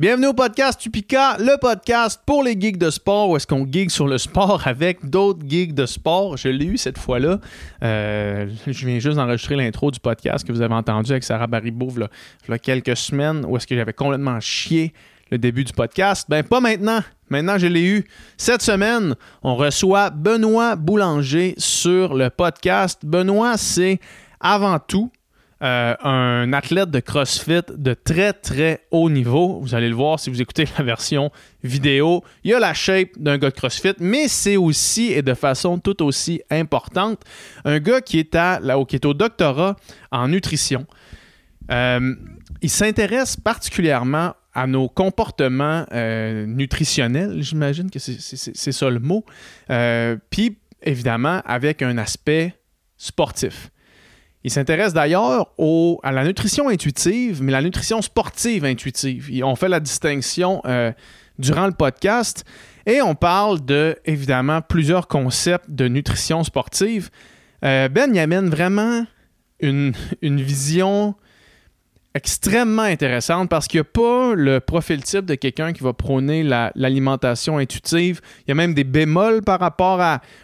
Bienvenue au podcast Tupica, le podcast pour les geeks de sport, où est-ce qu'on geek sur le sport avec d'autres geeks de sport. Je l'ai eu cette fois-là. Euh, je viens juste d'enregistrer l'intro du podcast que vous avez entendu avec Sarah Baribeau il y a quelques semaines, où est-ce que j'avais complètement chié le début du podcast. Ben pas maintenant. Maintenant, je l'ai eu. Cette semaine, on reçoit Benoît Boulanger sur le podcast. Benoît, c'est avant tout euh, un athlète de CrossFit de très très haut niveau. Vous allez le voir si vous écoutez la version vidéo. Il y a la shape d'un gars de CrossFit, mais c'est aussi et de façon tout aussi importante un gars qui est, à, là, est au doctorat en nutrition. Euh, il s'intéresse particulièrement à nos comportements euh, nutritionnels, j'imagine que c'est ça le mot. Puis évidemment avec un aspect sportif. Il s'intéresse d'ailleurs à la nutrition intuitive, mais la nutrition sportive intuitive. On fait la distinction euh, durant le podcast et on parle de, évidemment, plusieurs concepts de nutrition sportive. Euh, ben, il amène vraiment une vision extrêmement intéressante parce qu'il n'y a pas le profil type de quelqu'un qui va prôner l'alimentation intuitive. Il y a même des bémols par rapport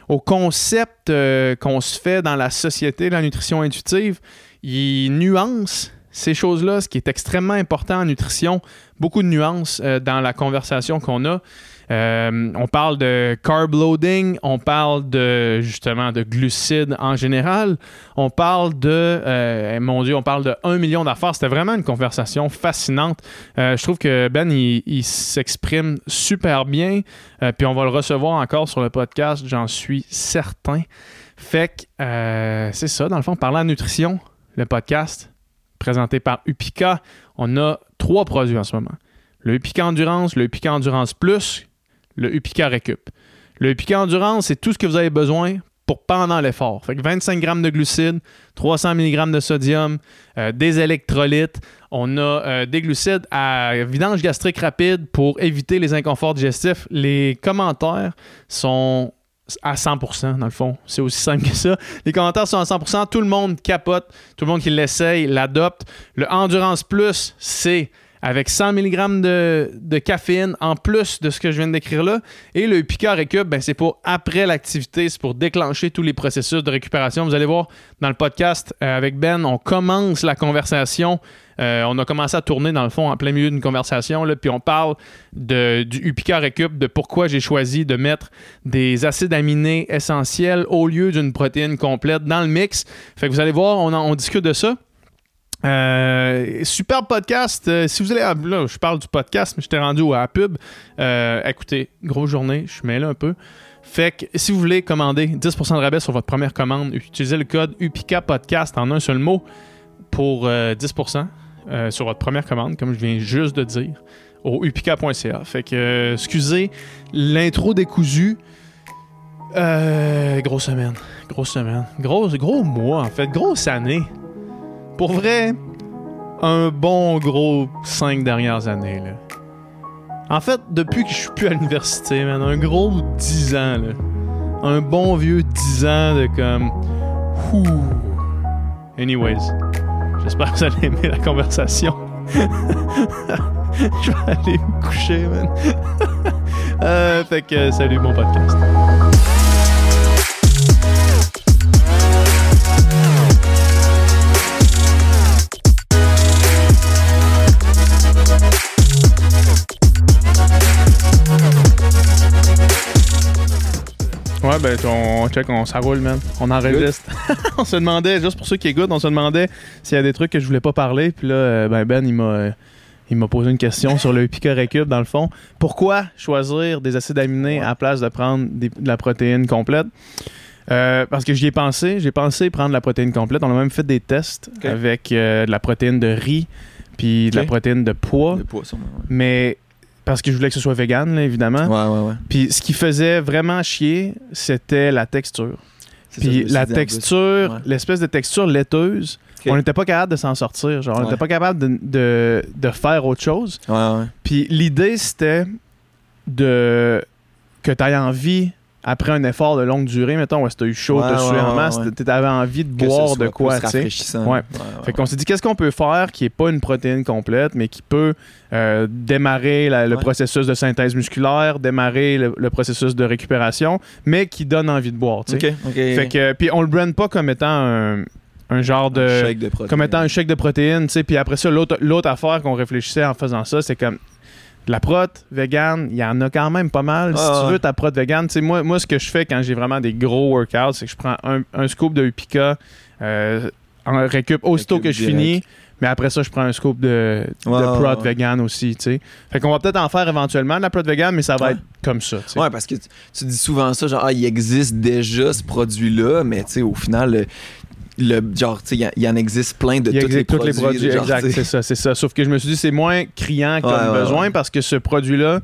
au concept euh, qu'on se fait dans la société de la nutrition intuitive. Il nuance ces choses-là, ce qui est extrêmement important en nutrition. Beaucoup de nuances euh, dans la conversation qu'on a. Euh, on parle de carb loading, on parle de justement de glucides en général, on parle de, euh, mon Dieu, on parle de 1 million d'affaires. C'était vraiment une conversation fascinante. Euh, je trouve que Ben, il, s'exprime super bien, puis on va le recevoir encore sur le podcast, j'en suis certain. Fait que c'est ça, dans le fond, parlant nutrition, le podcast présenté par Upica, on a trois produits en ce moment. Le Upica Endurance, le Upica Endurance Plus, le Upica Récup. Le Upica Endurance, c'est tout ce que vous avez besoin pour pendant l'effort. Fait que 25 grammes de glucides, 300 mg de sodium, euh, des électrolytes. On a euh, des glucides à vidange gastrique rapide pour éviter les inconforts digestifs. Les commentaires sont à 100% dans le fond. C'est aussi simple que ça. Les commentaires sont à 100%. Tout le monde capote. Tout le monde qui l'essaye l'adopte. Le Endurance Plus, c'est avec 100 mg de, caféine en plus de ce que je viens de décrire là. Et le Picard Récup, ben, c'est pour après l'activité, c'est pour déclencher tous les processus de récupération. Vous allez voir dans le podcast euh, avec Ben, on commence la conversation. Euh, on a commencé à tourner dans le fond en plein milieu d'une conversation, là, puis on parle du Upica Récup, de pourquoi j'ai choisi de mettre des acides aminés essentiels au lieu d'une protéine complète dans le mix. Fait que vous allez voir, on discute de ça. Euh, super podcast. Euh, si vous allez. Là, je parle du podcast, mais j'étais rendu à la pub. Euh, écoutez, grosse journée, je suis mêlé un peu. Fait que si vous voulez commander 10% de rabais sur votre première commande, utilisez le code UPICA Podcast en un seul mot pour 10% sur votre première commande, comme je viens juste de dire, au upica.ca. Fait que, excusez l'intro décousu. grosse semaine. Grosse semaine. Gros, gros mois, en fait. Grosse année. Pour vrai, un bon gros 5 dernières années. Là. En fait, depuis que je suis plus à l'université, man, un gros 10 ans. Un bon vieux 10 ans de comme. Ouh. Anyways, j'espère que vous allez aimer la conversation. je vais aller me coucher, man. euh, fait que salut mon podcast. Ouais, ben, on check, on s'arroule, man. On enregistre. on se demandait, juste pour ceux qui écoutent, on se demandait s'il y a des trucs que je voulais pas parler. Puis là, euh, ben, Ben, il m'a. Euh, il m'a posé une question sur le Pica Récup, dans le fond. Pourquoi choisir des acides aminés à la place de prendre de la protéine complète? Euh, parce que j'y ai pensé. J'ai pensé prendre la protéine complète. On a même fait des tests avec de la protéine de riz puis de la protéine de pois. De pois Mais parce que je voulais que ce soit vegan, évidemment. Ouais, ouais, ouais. Puis ce qui faisait vraiment chier, c'était la texture. Puis la texture, l'espèce de texture laiteuse, on n'était pas capable de s'en sortir. Genre, on n'était pas capable de, de, faire autre chose. Ouais, ouais. Puis l'idée, c'était de que tu aies envie après un effort de longue durée, mettons, où tu as eu chaud, Ouais, tu as sué ouais, en ouais, masse, ouais. tu avais envie de Que boire de quoi, tu sais. Ouais. Ouais, Fait qu'on s'est dit, qu'est-ce qu'on peut faire qui n'est pas une protéine complète, mais qui peut euh, démarrer la- le Ouais. processus de synthèse musculaire, démarrer le, le processus de récupération, mais qui donne envie de boire, tu sais. Fait que, puis on le brand pas comme étant un, un genre de... Un de comme étant un chèque de protéines, tu sais. Puis après ça, l'autre l'autre affaire qu'on réfléchissait en faisant ça, c'est comme la prot vegan, il y en a quand même pas mal. Ah, si tu ouais. veux ta prot vegan, tu sais, moi, moi, ce que je fais quand j'ai vraiment des gros workouts, c'est que je prends un, un scoop de Upica, euh, en récup aussitôt que je direct. finis. Mais après ça, je prends un scoop de, prot ouais. vegan aussi, tu sais. Fait qu'on va peut-être en faire éventuellement de la prot vegan, mais ça va Ouais. être comme ça, tu sais. Ouais, parce que tu, tu dis souvent ça, genre, ah, il existe déjà ce produit-là, mais tu sais, au final, le, genre, tu sais, il y en- existe plein de tous les produits. les produits, genre, exact, c'est ça, c'est ça. Sauf que je me suis dit, c'est moins criant comme Ouais, besoin ouais. parce que ce produit-là,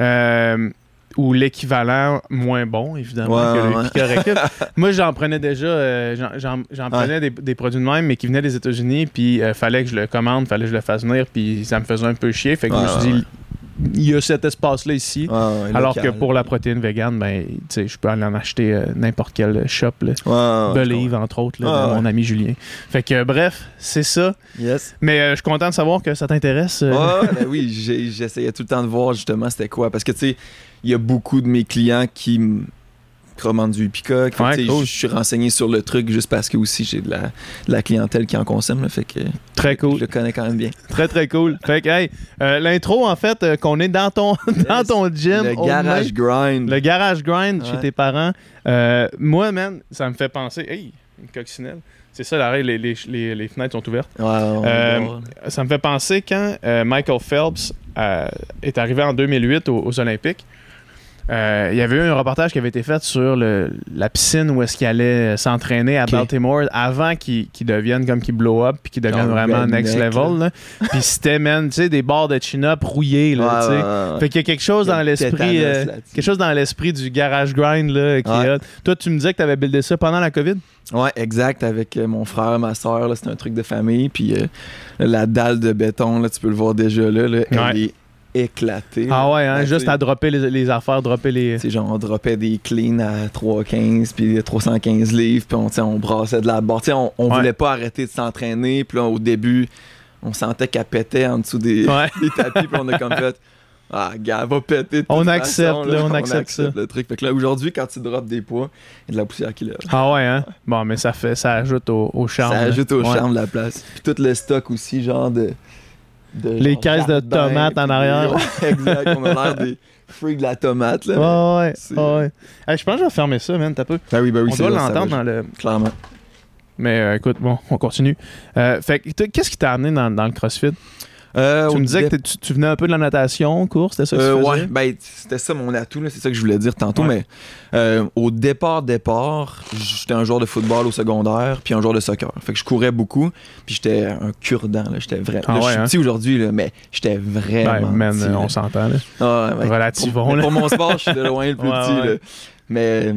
euh, ou l'équivalent moins bon, évidemment, Ouais, que le ouais. Moi, j'en prenais déjà, euh, j'en- prenais des, des produits de même, mais qui venaient des États-Unis, puis euh, fallait que je le commande, fallait que je le fasse venir, puis ça me faisait un peu chier. Fait que je me suis dit, il y a cet espace-là ici. Ouais, Alors local. que pour la protéine vegan, ben, je peux aller en acheter euh, n'importe quel shop. Là. Believe, entre autres, là, Ouais, de mon ami Julien. Fait que, euh, bref, c'est ça. Yes. Mais euh, je suis content de savoir que ça t'intéresse. euh. Ben oui, j'essayais tout le temps de voir justement c'était quoi. Parce que tu sais, il y a beaucoup de mes clients qui me commandent du Epica. Fait que, Ouais, cool. Je suis renseigné sur le truc juste parce que aussi j'ai de la, de la clientèle qui en consomme. là, fait que Très cool. je le connais quand même bien. Très, très cool. Fait que, hey, euh, l'intro, en fait, euh, qu'on est dans ton, dans ton gym. le garage grind. Le garage grind chez tes parents. Euh, moi, man, ça me fait penser. Hey, une coccinelle. C'est ça, l'arrêt, les, les, les, les fenêtres sont ouvertes. Ouais, Euh. Ça me fait penser quand euh, Michael Phelps euh, est arrivé en 2008 aux, aux Olympiques. Euh, il y avait eu un reportage qui avait été fait sur le- la piscine où est-ce qu'il allait s'entraîner à. Baltimore avant qu'il devienne comme qu'il blow up puis qu'il devienne vraiment next level. puis c'était, man, tu sais, des barres de chin-up rouillées, là, Ouais, tu sais. ouais, ouais. Fait qu'il y a quelque chose a dans le l'esprit euh, quelque chose dans l'esprit du garage grind là, qui hot. Toi, tu me disais que tu avais buildé ça pendant la COVID? Ouais, exact. Avec euh, mon frère, ma soeur, c'est un truc de famille. Puis euh, la dalle de béton, là, tu peux le voir déjà là, là, elle est éclatée. Ah ouais, hein, juste à dropper les, les affaires, dropper les. sais, genre, on droppait des cleans à 315 puis 315 livres, puis on, on brassait de la barre. Tu sais, on, on Ouais. voulait pas arrêter de s'entraîner, puis là, au début, on sentait qu'elle pétait en dessous des, Ouais. des tapis, puis on a comme fait. Ah, gars, va péter. de On accepte, façon, là, on accepte ça. le truc. Fait que là, aujourd'hui, quand tu drops des poids, il y a de la poussière qui lève. Ah ouais, hein? Bon, mais ça fait, ça ajoute au, au charme. Ça là. ajoute au Ouais. charme de la place. Puis tout le stock aussi, genre de. De Les caisses de tomates en arrière. Ouais, exact. On a l'air des freaks de la tomate, là. Ouais, ouais, ouais. Hey, je pense que je vais fermer ça, man. T'as peu. Ben oui, ben oui, On c'est doit l'entendre dans le. Clairement. Mais euh, écoute, bon, on continue. Euh, fait qu'est-ce qui t'a amené dans, dans le CrossFit? Euh, tu me disais que tu, tu venais un peu de la natation, course, c'était ça que Euh, tu ouais, ben c'était ça mon atout, c'est ça que je voulais dire tantôt, Ouais. mais euh, au départ, départ, j'étais un joueur de football au secondaire, puis un joueur de soccer. Fait que je courais beaucoup, puis j'étais un cure-dent, j'étais vraiment... Ah là, je suis hein? petit aujourd'hui, mais j'étais Ben, vraiment man, petit, là. on s'entend, là. Ah, ouais, Relativons, Pour, pour mon sport, je suis de loin le plus petit. là. Mais,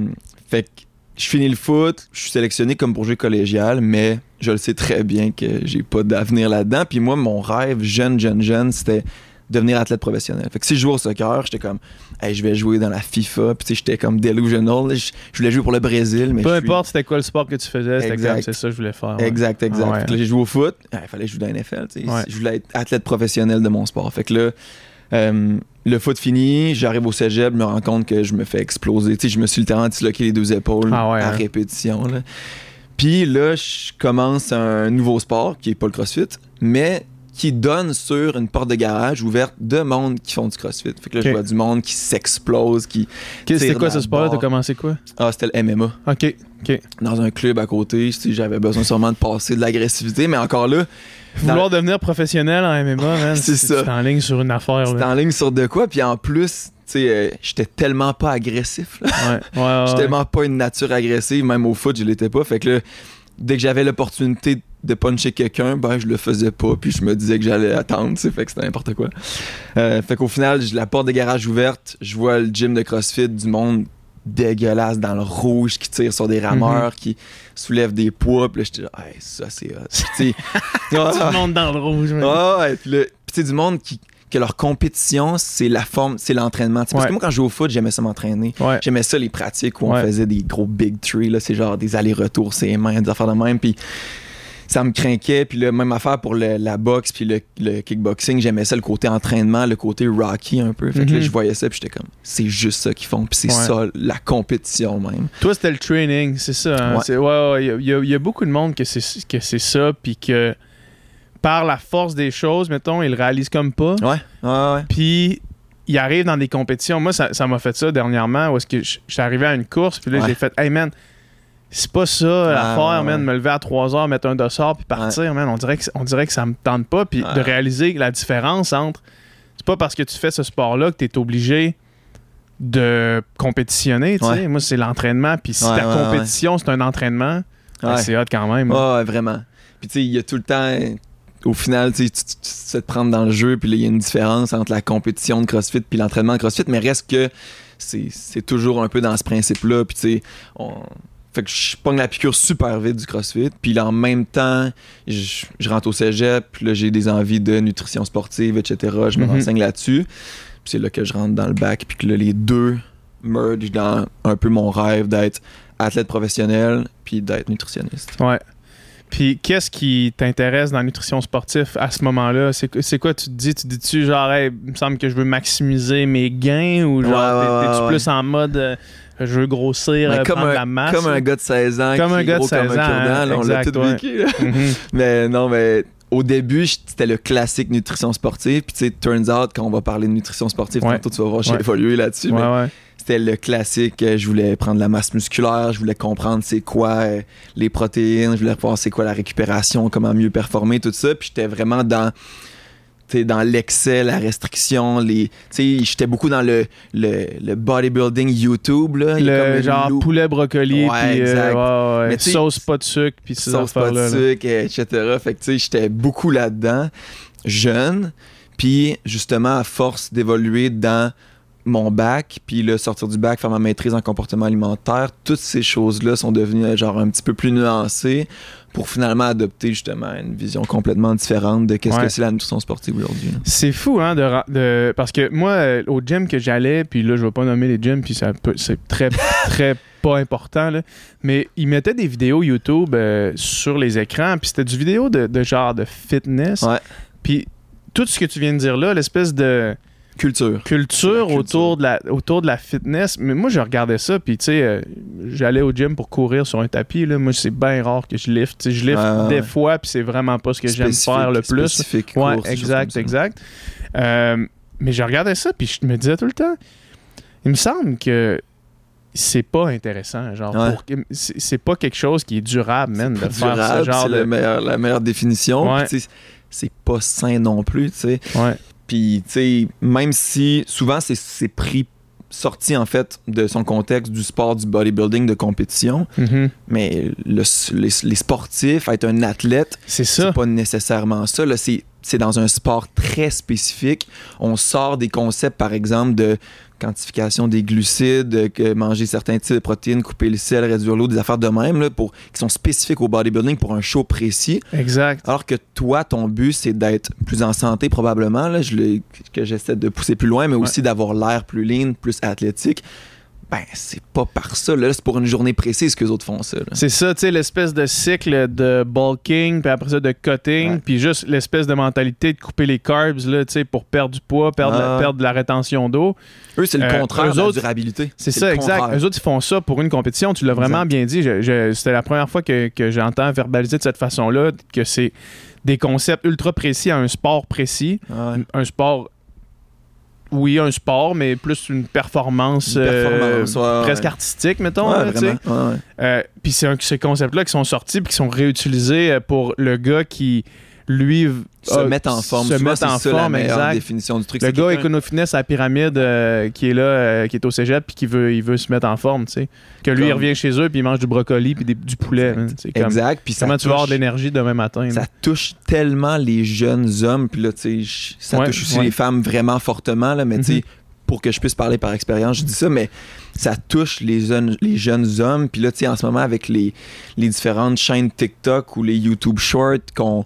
fait que je finis le foot, je suis sélectionné comme pour jouer collégial, mais je le sais très bien que j'ai pas d'avenir là-dedans. Puis moi, mon rêve, jeune, jeune, jeune, c'était devenir athlète professionnel. Fait que si je jouais au soccer, j'étais comme, hey, je vais jouer dans la FIFA. Puis j'étais comme delusional. Je, je voulais jouer pour le Brésil, mais Peu suis- importe c'était quoi le sport que tu faisais, c'était comme c'est ça que je voulais faire. ouais. Exact, exact. Ah ouais. J'ai joué au foot. Ah, Il fallait que je joue dans la NFL. Je voulais être athlète professionnel de mon sport. Fait que là, euh, le foot fini, j'arrive au cégep, je me rends compte que je me fais exploser. Tu sais, je me suis littéralement disloqué les deux épaules Ah à hein. répétition. là. Puis là, je commence un nouveau sport qui est pas le CrossFit, mais qui donne sur une porte de garage ouverte de monde qui font du CrossFit. Fait que là, je vois du monde qui s'explose, qui... C'était quoi ce sport-là? T'as commencé quoi? Ah, c'était le MMA Ok, ok. dans un club à côté. J'avais besoin sûrement de passer de l'agressivité, mais encore là, Vouloir devenir professionnel en MMA, man, C'est ça. C'est en ligne sur une affaire. Là. en ligne sur de quoi, puis en plus, sais, euh, j'étais tellement pas agressif. là. Ouais, ouais, ouais. J'étais tellement pas une nature agressive, même au foot, je l'étais pas. Fait que là, dès que j'avais l'opportunité de puncher quelqu'un, ben je le faisais pas, puis je me disais que j'allais attendre, fait que c'était n'importe quoi. Euh, fait qu'au final, j'ai la porte de garage ouverte, je vois le gym de CrossFit, du monde dégueulasse dans le rouge qui tire sur des rameurs, qui soulève des poids, puis là, j'étais hey, ça c'est Tout le monde dans le rouge, man. ah ouais, puis là, puis du monde qui, que leur compétition, c'est la forme, c'est l'entraînement. Parce Ouais. que moi, quand je jouais au foot, j'aimais ça m'entraîner. Ouais. J'aimais ça, les pratiques où on faisait des gros big three, là, c'est genre des allers-retours, mains, des affaires de même. Puis ça me craquait. Puis là, même affaire pour le- la boxe, puis le, le kickboxing, j'aimais ça, le côté entraînement, le côté Rocky un peu. Fait que là, Mhm. je voyais ça, puis j'étais comme, c'est juste ça qu'ils font. Puis c'est Ouais. ça, la compétition même. Toi, c'était le training, c'est ça. hein? Ouais. C'est- ouais, ouais, il y a- il y, a- il y a beaucoup de monde que c'est que c'est ça, puis que par la force des choses, mettons, ils le réalisent comme pas. Ouais, ouais, ouais. Puis il arrive dans des compétitions. Moi, ça ça m'a fait ça dernièrement, où est-ce que je je suis arrivé à une course, puis là, Ouais. j'ai fait, hey man, c'est pas ça l'affaire, ouais, man, me lever à 3 heures, mettre un dossard, puis partir, man. On dirait, que, on dirait que ça me tente pas, puis de réaliser la différence entre. C'est pas parce que tu fais ce sport-là que tu es obligé de compétitionner, tu sais. Moi, c'est l'entraînement, puis si ta compétition, c'est un entraînement, ben, c'est hot quand même. Ouais, vraiment. Puis tu sais, il y a tout le temps, au final, tu sais, tu tu te prendre dans le jeu, puis il y a une différence entre la compétition de CrossFit puis l'entraînement de CrossFit, mais reste que c'est toujours un peu dans ce principe-là. Puis tu sais, on... Fait que je pogne la piqûre super vite du CrossFit, puis là, en même temps, je, je rentre au cégep, puis là, j'ai des envies de nutrition sportive, etc. Je me Mhm. renseigne là-dessus. Puis c'est là que je rentre dans le bac, puis que là, les deux merge dans un peu mon rêve d'être athlète professionnel, puis d'être nutritionniste. Ouais. Puis qu'est-ce qui t'intéresse dans la nutrition sportive à ce moment-là? C'est qu- c'est quoi tu te dis? Tu dis-tu genre, hey, il me semble que je veux maximiser mes gains ou genre, Ouais, ouais, t'es- t'es-tu ouais, plus en mode euh, je veux grossir, euh, comme, prendre un, la masse? comme un gars de 16 ans Comme qui un gars de gros 16 comme un ans, hein, là, on l'a tout vécu, là. Mhm. Mais non, mais au début, c'était le classique nutrition sportive. Puis tu sais, turns out, quand on va parler de nutrition sportive, Ouais. tantôt tu vas voir, j'ai Ouais. évolué là-dessus. Ouais, mais ouais. C'était le classique. euh, Je voulais prendre la masse musculaire, je voulais comprendre c'est quoi euh, les protéines, je voulais voir c'est quoi la récupération, comment mieux performer, tout ça. Puis j'étais vraiment dans dans l'excès, la restriction, les. Tu sais, j'étais beaucoup dans le, le, le bodybuilding YouTube, là. Comme Le genre poulet brocoli, Ouais, puis euh, ouais, ouais, sauce pas de sucre, puis sauce pas de là. sucre, etc. Fait que tu sais, j'étais beaucoup là-dedans, jeune. Puis justement, à force d'évoluer dans mon bac, puis là, sortir du bac, faire ma maîtrise en comportement alimentaire, toutes ces choses-là sont devenues euh, genre un petit peu plus nuancées pour finalement adopter justement une vision complètement différente de qu'est-ce Ouais. que c'est la nutrition sportive aujourd'hui. C'est fou, hein, de, parce que moi, euh, au gym que j'allais, puis là, je vais pas nommer les gyms, puis ça c'est très, très pas important, là, mais ils mettaient des vidéos YouTube euh, sur les écrans, puis c'était du vidéo de, de genre de fitness. Ouais. Puis tout ce que tu viens de dire là, l'espèce de Culture. culture, La culture. Autour, de la, autour de la fitness, mais moi, je regardais ça, puis tu sais, euh, j'allais au gym pour courir sur un tapis, là, moi, c'est bien rare que je lift. Tu sais, je lift Ouais, ouais, des ouais. fois, puis c'est vraiment pas ce que j'aime faire le plus. spécifique Ouais, course, exact, exact. Euh, mais je regardais ça, puis je me disais tout le temps, il me semble que c'est pas intéressant. Genre, Ouais. pour- c'est pas quelque chose qui est durable, man, de faire durable, ce genre c'est de. la meilleure définition. Ouais. C'est pas sain non plus, tu sais. Ouais. Puis, tu sais, même si souvent c'est- pris, sorti en fait de son contexte du sport du bodybuilding de compétition, Mhm. mais le- les, les sportifs, être un athlète, C'est pas nécessairement ça. C'est dans un sport très spécifique. On sort des concepts, par exemple, de quantification des glucides, que manger certains types de protéines, couper le sel, réduire l'eau, des affaires de même, là, pour, qui sont spécifiques au bodybuilding pour un show précis. Exact. Alors que toi, ton but, c'est d'être plus en santé, probablement, là, je l'ai- que j'essaie de pousser plus loin, mais aussi d'avoir l'air plus lean, plus athlétique. Ben, c'est pas par ça. Là, c'est pour une journée précise que les autres font ça. C'est ça, tu sais, l'espèce de cycle de bulking, puis après ça de cutting, puis juste l'espèce de mentalité de couper les carbs, là, tu sais, pour perdre du poids, perdre, la, perdre de la rétention d'eau. Eux, c'est le Euh, contraire eux de la durabilité. C'est ça, exact. contraire. Eux autres, ils font ça pour une compétition. Tu l'as vraiment bien dit. C'était la première fois que, que j'entends verbaliser de cette façon-là, que c'est des concepts ultra précis à un sport précis. Ouais. Un sport, oui, un sport, mais plus une performance, Une euh, ouais, presque ouais. artistique, mettons. Euh, puis c'est un- ces concepts-là qui sont sortis puis qui sont réutilisés euh, pour le gars qui, lui, Se mettre en forme. Se mettre en ça la forme, meilleure exact. définition du truc. Le gars écono-fitness à la pyramide euh, qui est là, euh, qui est au cégep, puis qui veut, il veut se mettre en forme, tu sais. Que lui, il revient chez eux, puis il mange du brocoli, puis des- du poulet. Exact. comme, Exact. Puis ça comment tu vas avoir de l'énergie demain matin? ça là? touche tellement les jeunes hommes, puis là, tu sais, ça Ouais, touche aussi ouais. les femmes vraiment fortement, là, mais tu sais, Mhm. pour que je puisse parler par expérience, je dis ça, mais ça touche les jeunes, les jeunes hommes, puis là, tu sais, en ce moment, avec les, les différentes chaînes TikTok ou les YouTube Shorts, qu'on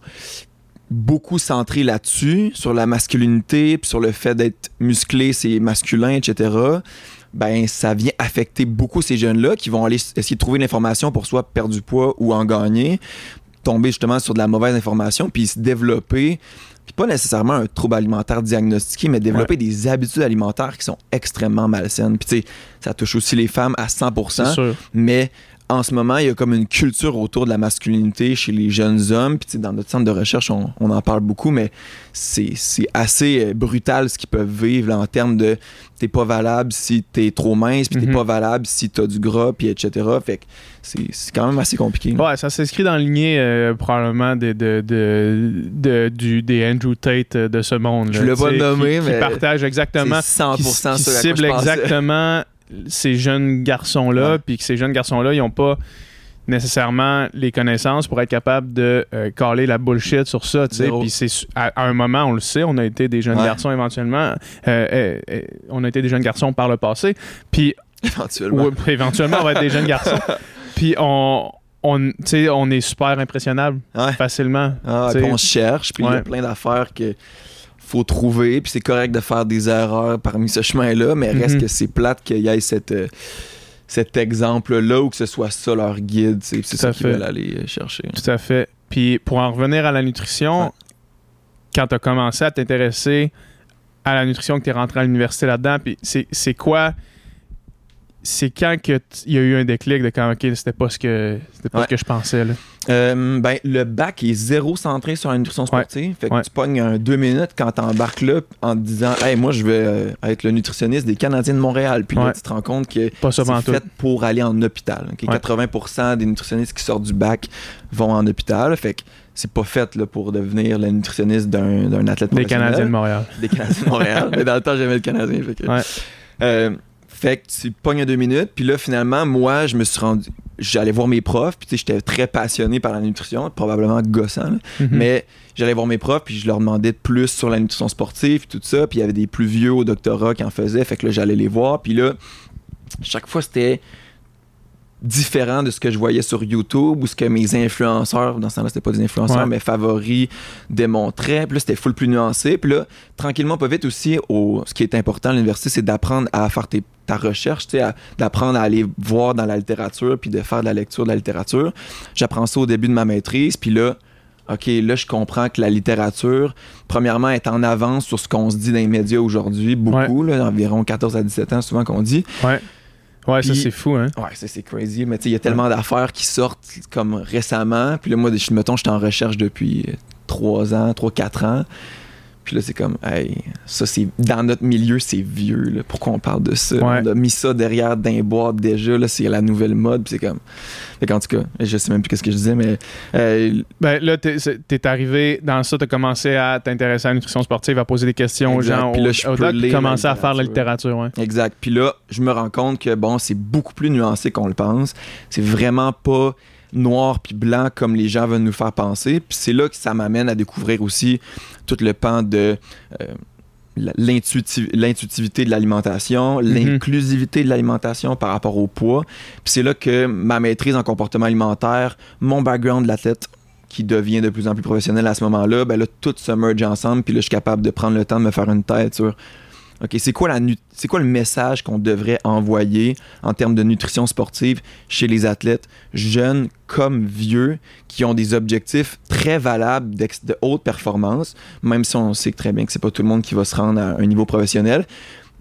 beaucoup centré là-dessus, sur la masculinité, puis sur le fait d'être musclé, c'est masculin, etc., ben ça vient affecter beaucoup ces jeunes-là qui vont aller essayer de trouver l'information pour soit perdre du poids ou en gagner, tomber justement sur de la mauvaise information, puis se développer puis pas nécessairement un trouble alimentaire diagnostiqué, mais développer des habitudes alimentaires qui sont extrêmement malsaines. Puis tu sais, ça touche aussi les femmes à 100%, mais en ce moment, il y a comme une culture autour de la masculinité chez les jeunes hommes. Puis dans notre centre de recherche, on, en parle beaucoup, mais c'est assez euh, brutal ce qu'ils peuvent vivre en termes de t'es pas valable si t'es trop mince, puis t'es mhm. pas valable si t'as du gras, puis etc. Fait que c'est quand même assez compliqué. Ouais, ça s'inscrit dans le lignée euh, probablement de, de, de, du, des Andrew Tate euh, de ce monde. Je l'ai pas nommé, mais. Qui partage exactement. 100% qui, qui cible exactement ces jeunes garçons-là, puis que ces jeunes garçons-là, ils n'ont pas nécessairement les connaissances pour être capable de euh, caler la bullshit sur ça. Puis c'est à, un moment, on le sait, on a été des jeunes garçons éventuellement, euh, euh, on a été des jeunes garçons par le passé, puis éventuellement, éventuellement, on va être des jeunes garçons. Puis on on, on est super impressionnable facilement. Ah, on cherche, puis il y a plein d'affaires que faut trouver, puis c'est correct de faire des erreurs parmi ce chemin-là, mais reste mhm. que c'est plate qu'il y ait cette, euh, cet exemple-là ou que ce soit ça leur guide. C'est ça qu'ils veulent aller euh, chercher. Tout à fait. Puis pour en revenir à la nutrition, quand tu as commencé à t'intéresser à la nutrition, que tu es rentré à l'université là-dedans, puis c'est quoi c'est quand il y a eu un déclic de quand ok c'était pas ce que c'était pas ce que je pensais là. Euh, ben le bac est zéro centré sur la nutrition sportive. Fait que tu pognes un deux minutes quand t'embarques là en te disant hey moi je vais euh, être le nutritionniste des Canadiens de Montréal. Puis là tu te rends compte que c'est fait pour aller en hôpital 80% des nutritionnistes qui sortent du bac vont en hôpital fait que c'est pas fait là, pour devenir le nutritionniste d'un athlète Des Canadiens de Montréal. Des Canadiens de Montréal. Mais dans le temps, j'aimais le Canadien. Fait que, euh, fait que tu pognes deux minutes, puis là, finalement, moi, je me suis rendu. J'allais voir mes profs, puis j'étais très passionné par la nutrition, probablement gossant, mhm. mais j'allais voir mes profs, puis je leur demandais plus sur la nutrition sportive, tout ça, puis il y avait des plus vieux au doctorat qui en faisaient, fait que là, j'allais les voir, puis là, chaque fois, c'était différent de ce que je voyais sur YouTube ou ce que mes influenceurs, dans ce temps-là, c'était pas des influenceurs, mes favoris démontraient. Puis là, c'était full plus nuancé. Puis là, tranquillement, pas vite aussi, au, ce qui est important à l'université, c'est d'apprendre à faire ta recherche, d'apprendre à aller voir dans la littérature puis de faire de la lecture de la littérature. J'apprends ça au début de ma maîtrise. Puis là, OK, là, je comprends que la littérature, premièrement, est en avance sur ce qu'on se dit dans les médias aujourd'hui, beaucoup, là, environ 14 à 17 ans, souvent qu'on dit. Ouais. Ouais, ça c'est fou, hein? Ouais, ça c'est crazy. Mais tu sais, il y a tellement d'affaires qui sortent comme récemment. Puis là, moi, je, mettons, j'étais en recherche depuis 3 ans, 3-4 ans. Puis là, c'est comme, hey, ça, c'est dans notre milieu, c'est vieux. Là. Pourquoi on parle de ça? On a mis ça derrière d'un boîte déjà. Là, c'est la nouvelle mode. Puis c'est comme. Fait en tout cas, je sais même plus ce que je disais, mais. Euh, ben là, t'es es arrivé dans ça, t'as commencé à t'intéresser à la nutrition sportive, à poser des questions aux gens. Puis là, je commencé à faire la littérature. Ouais. Exact. Puis là, je me rends compte que, bon, c'est beaucoup plus nuancé qu'on le pense. C'est vraiment pas noir puis blanc comme les gens veulent nous faire penser. Puis c'est là que ça m'amène à découvrir aussi tout le pan de euh, l'intuitivité de l'alimentation, mhm. l'inclusivité de l'alimentation par rapport au poids. Puis c'est là que ma maîtrise en comportement alimentaire, mon background d'athlète qui devient de plus en plus professionnel à ce moment-là, ben là, tout se merge ensemble, puis là, je suis capable de prendre le temps de me faire une tête sur OK, c'est quoi, la c'est quoi le message qu'on devrait envoyer en termes de nutrition sportive chez les athlètes jeunes comme vieux qui ont des objectifs très valables de haute performance, même si on sait très bien que c'est pas tout le monde qui va se rendre à un niveau professionnel.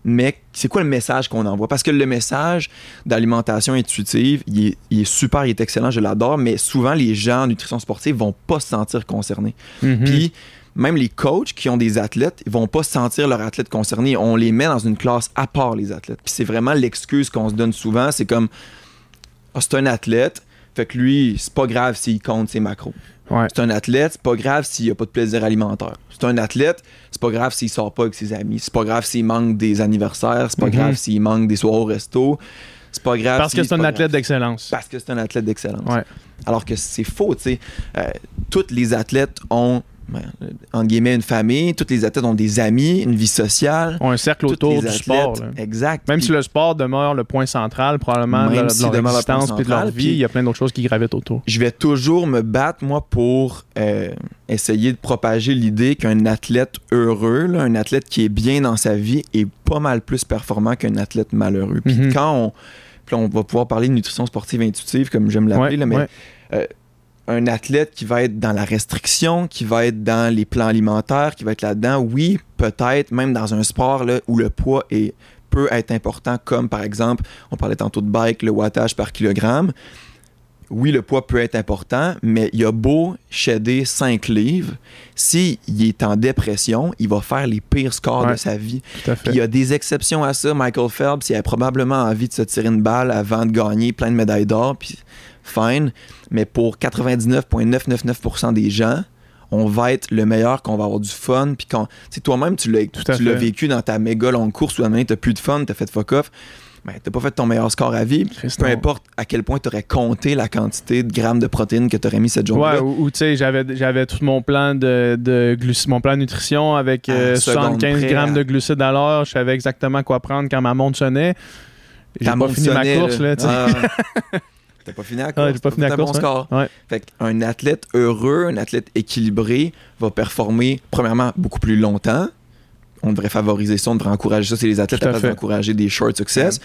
Mais c'est quoi le message qu'on envoie? Parce que le message d'alimentation intuitive, il est, super, il est excellent, je l'adore, mais souvent les gens en nutrition sportive vont pas se sentir concernés. Mm-hmm. Puis même les coachs qui ont des athlètes, ils vont pas sentir leur athlète concerné. On les met dans une classe à part les athlètes. Puis c'est vraiment l'excuse qu'on se donne souvent. C'est comme, ah, c'est un athlète, fait que lui, c'est pas grave s'il compte ses macros. C'est un athlète, c'est pas grave s'il a pas de plaisir alimentaire. C'est un athlète, c'est pas grave s'il sort pas avec ses amis. C'est pas grave s'il manque des anniversaires. C'est pas mm-hmm. grave s'il manque des soirs au resto. C'est pas grave. Parce que c'est un athlète d'excellence. Parce que c'est un athlète d'excellence. Alors que c'est faux, tu sais. Euh, tous les athlètes ont entre guillemets, une famille. Tous les athlètes ont des amis, une vie sociale. Ont un cercle autour du athlètes- sport. là. Exact. Même Puis- si le sport demeure le point central, probablement, de, Même leur- de leur demeure le point existence et de leur vie, puis- il y a plein d'autres choses qui gravitent autour. je vais toujours me battre, moi, pour euh, essayer de propager l'idée qu'un athlète heureux, là, un athlète qui est bien dans sa vie, est pas mal plus performant qu'un athlète malheureux. Puis Mhm. quand on. Puis on va pouvoir parler de nutrition sportive intuitive, comme j'aime l'appeler, Ouais, mais ouais. Un athlète qui va être dans la restriction, qui va être dans les plans alimentaires, qui va être là-dedans, oui, peut-être, même dans un sport là, où le poids est, peut être important, comme par exemple, on parlait tantôt de bike, le wattage par kilogramme. Oui, le poids peut être important, mais il a beau shedder 5 livres, s'il est en dépression, il va faire les pires scores Ouais. de sa vie. Puis il y a des exceptions à ça. Michael Phelps, il a probablement envie de se tirer une balle avant de gagner plein de médailles d'or, puis fine. Mais pour 99,999% des gens, on va être le meilleur, qu'on va avoir du fun. Puis quand, tu sais, toi-même, tu l'as tu vécu dans ta méga longue course où à un moment donné, t'as plus de fun, t'as fait fuck off. Ben, t'as pas fait ton meilleur score à vie. Peu importe à quel point tu aurais compté la quantité de grammes de protéines que tu aurais mis cette Ouais, journée-là. ou, ou, tu sais, j'avais, tout mon plan de, de mon plan de nutrition avec À euh, la seconde 75 près, grammes à- de glucides à l'heure. Je savais exactement quoi prendre quand ma montre sonnait. J'ai pas fini ma course, là, tu sais. Ah, T'as pas fini la course? Ouais, j'ai pas fini la un bon course, score. Ouais. Fait qu'un athlète heureux, un athlète équilibré va performer, premièrement, beaucoup plus longtemps. On devrait favoriser ça, on devrait encourager ça. C'est les athlètes Tout à à place fait. d'encourager des short success.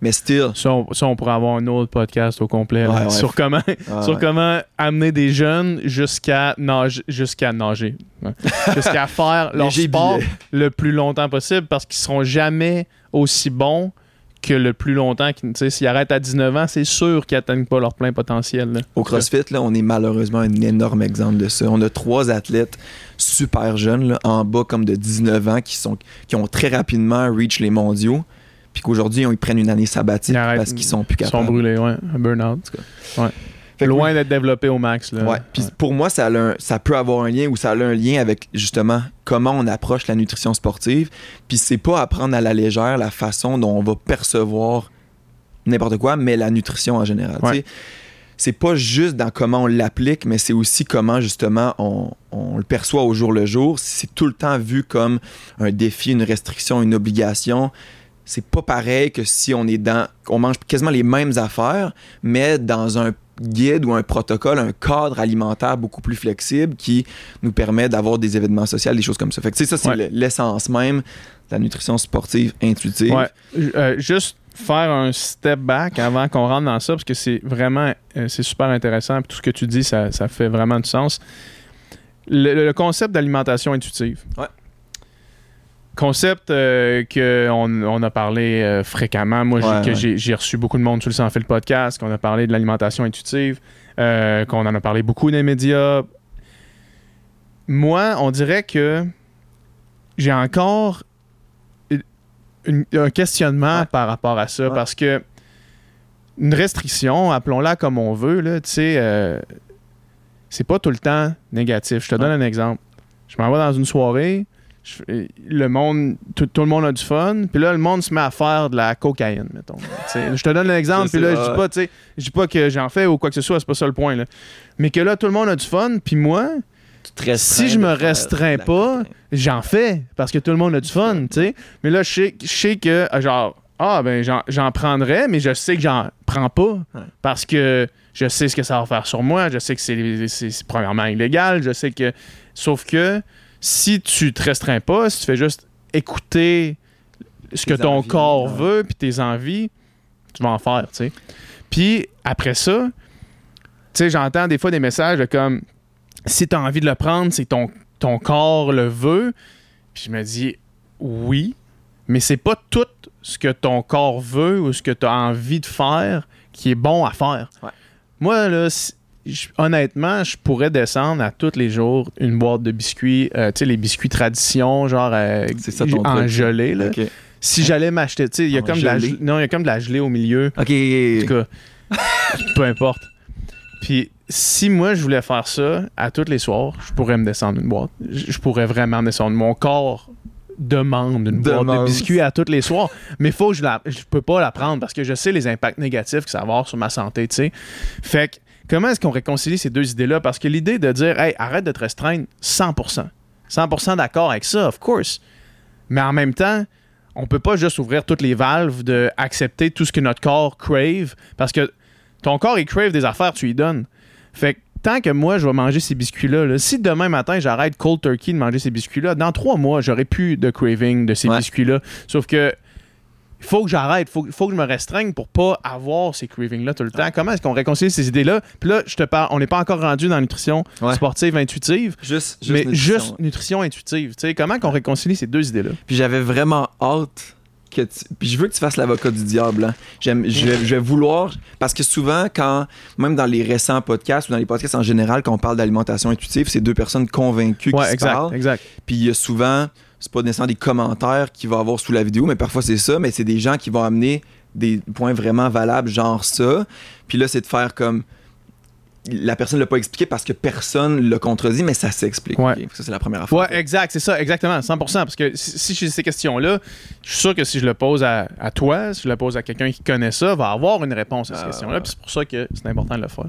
Mais still, Ça, on, ça, on pourrait avoir un autre podcast au complet là, Ouais, ouais. sur comment ah, sur comment amener des jeunes jusqu'à nager, jusqu'à nager, jusqu'à faire leur sport le plus longtemps possible parce qu'ils seront jamais aussi bons que le plus longtemps. S'ils arrêtent à 19 ans, c'est sûr qu'ils n'atteignent pas leur plein potentiel. là. Au CrossFit, là, on est malheureusement un énorme exemple de ça. On a trois athlètes super jeunes, là, en bas comme de 19 ans, qui, sont, qui ont très rapidement reach les mondiaux, puis qu'aujourd'hui, ils prennent une année sabbatique parce qu'ils sont plus Ils sont capables. brûlés, ouais. Un burn-out. Fait Loin d'être développés au max. Là. Ouais. Puis pour moi, ça, a un- ça peut avoir un lien ou ça a un lien avec justement comment on approche la nutrition sportive. Puis c'est pas à prendre à la légère la façon dont on va percevoir n'importe quoi, mais la nutrition en général. Ouais. C'est pas juste dans comment on l'applique, mais c'est aussi comment justement on, on le perçoit au jour le jour. C'est tout le temps vu comme un défi, une restriction, une obligation, c'est pas pareil que si on est dans. on mange quasiment les mêmes affaires, mais dans un guide ou un protocole, un cadre alimentaire beaucoup plus flexible qui nous permet d'avoir des événements sociaux, des choses comme ça. Fait que ça, c'est Ouais. l'essence même de la nutrition sportive intuitive. Ouais. Euh, juste faire un step back avant qu'on rentre dans ça, parce que c'est vraiment euh, c'est super intéressant. tout ce que tu dis, ça, ça fait vraiment du sens. Le, le concept d'alimentation intuitive. Ouais. Concept euh, que on, a parlé euh, fréquemment. Moi, j'ai- Ouais, que ouais. j'ai j'ai reçu beaucoup de monde, tu le fait le podcast, qu'on a parlé de l'alimentation intuitive, euh, qu'on en a parlé beaucoup dans les médias. Moi, on dirait que j'ai encore une- un questionnement Ouais. par rapport à ça parce que une restriction, appelons-la comme on veut, là, tu sais, euh, c'est pas tout le temps négatif. Je te donne un exemple. Je m'en vais dans une soirée, je le monde, tout, tout le monde a du fun, puis là, le monde se met à faire de la cocaïne, mettons. Je te donne l'exemple, puis là, je dis pas, tu sais, je dis pas que j'en fais ou quoi que ce soit, c'est pas ça le point, là. Mais que là, tout le monde a du fun, puis moi, Si je me restreins pas, j'en fais parce que tout le monde a du fun, tu sais. Mais là, je sais, je sais que, euh, genre, ah, ben, j'en, prendrais, mais je sais que j'en prends pas parce que je sais ce que ça va faire sur moi. Je sais que c'est premièrement illégal. Je sais que. Sauf que si tu te restreins pas, si tu fais juste écouter ce que ton envies, corps ouais. veut puis tes envies, tu vas en faire, tu sais. Puis après ça, tu sais, j'entends des fois des messages comme si tu as envie de le prendre, c'est ton, ton corps le veut. Puis je me dis oui, mais c'est pas tout ce que ton corps veut ou ce que tu as envie de faire qui est bon à faire. Ouais. Moi, là, si- je- honnêtement, je pourrais descendre à tous les jours une boîte de biscuits, euh, tu sais, les biscuits tradition, genre euh, ça en truc. gelée. Là. Si j'allais m'acheter, tu sais, il y a comme de la gelée? gel- non, il y a comme de la gelée au milieu. Ok. En tout cas, peu importe. Puis si moi je voulais faire ça à tous les soirs, je pourrais me descendre une boîte. Je pourrais vraiment me descendre. Mon corps demande une boîte de biscuits à tous les soirs. Mais faut que je la, je peux pas la prendre parce que je sais les impacts négatifs que ça va avoir sur ma santé, tu sais. Fait que comment est-ce qu'on réconcilie ces deux idées-là? Parce que l'idée de dire, hey, arrête de te restreindre, 100%. 100% d'accord avec ça, of course. Mais en même temps, on peut pas juste ouvrir toutes les valves de accepter tout ce que notre corps crave parce que ton corps il crave des affaires, tu lui donnes. Fait que tant que moi je vais manger ces biscuits-là, là, si demain matin j'arrête cold turkey de manger ces biscuits-là, dans trois mois j'aurai plus de craving de ces Ouais. biscuits-là. Sauf que faut que j'arrête, faut, faut que je me restreigne pour pas avoir ces cravings-là tout le temps. Comment est-ce qu'on réconcilie ces idées-là? Puis là, je te parle, on n'est pas encore rendu dans la nutrition Ouais. sportive intuitive, Juste, juste mais nutrition, juste ouais. nutrition intuitive. Tu sais, comment qu'on réconcilie ces deux idées-là? Puis j'avais vraiment hâte que tu... Puis je veux que tu fasses l'avocat du diable. hein. J'aime, je, vais- je vais vouloir... Parce que souvent, quand... Même dans les récents podcasts ou dans les podcasts en général, quand on parle d'alimentation intuitive, c'est deux personnes convaincues qui Ouais, se exact, parlent. exact. Puis il y a souvent... C'est pas nécessairement des commentaires qu'il va avoir sous la vidéo, mais parfois c'est ça. Mais c'est des gens qui vont amener des points vraiment valables, genre ça. Puis là, c'est de faire comme... La personne l'a pas expliqué parce que personne l'a contredit, mais ça s'explique. Ouais. ok? Ça, c'est la première affaire. Ouais, exact, c'est ça, exactement, 100%. Parce que si, si j'ai ces questions-là, je suis sûr que si je le pose à, à toi, si je le pose à quelqu'un qui connaît ça, va avoir une réponse à ces Ah, questions-là. ouais. Puis c'est pour ça que c'est important de le faire.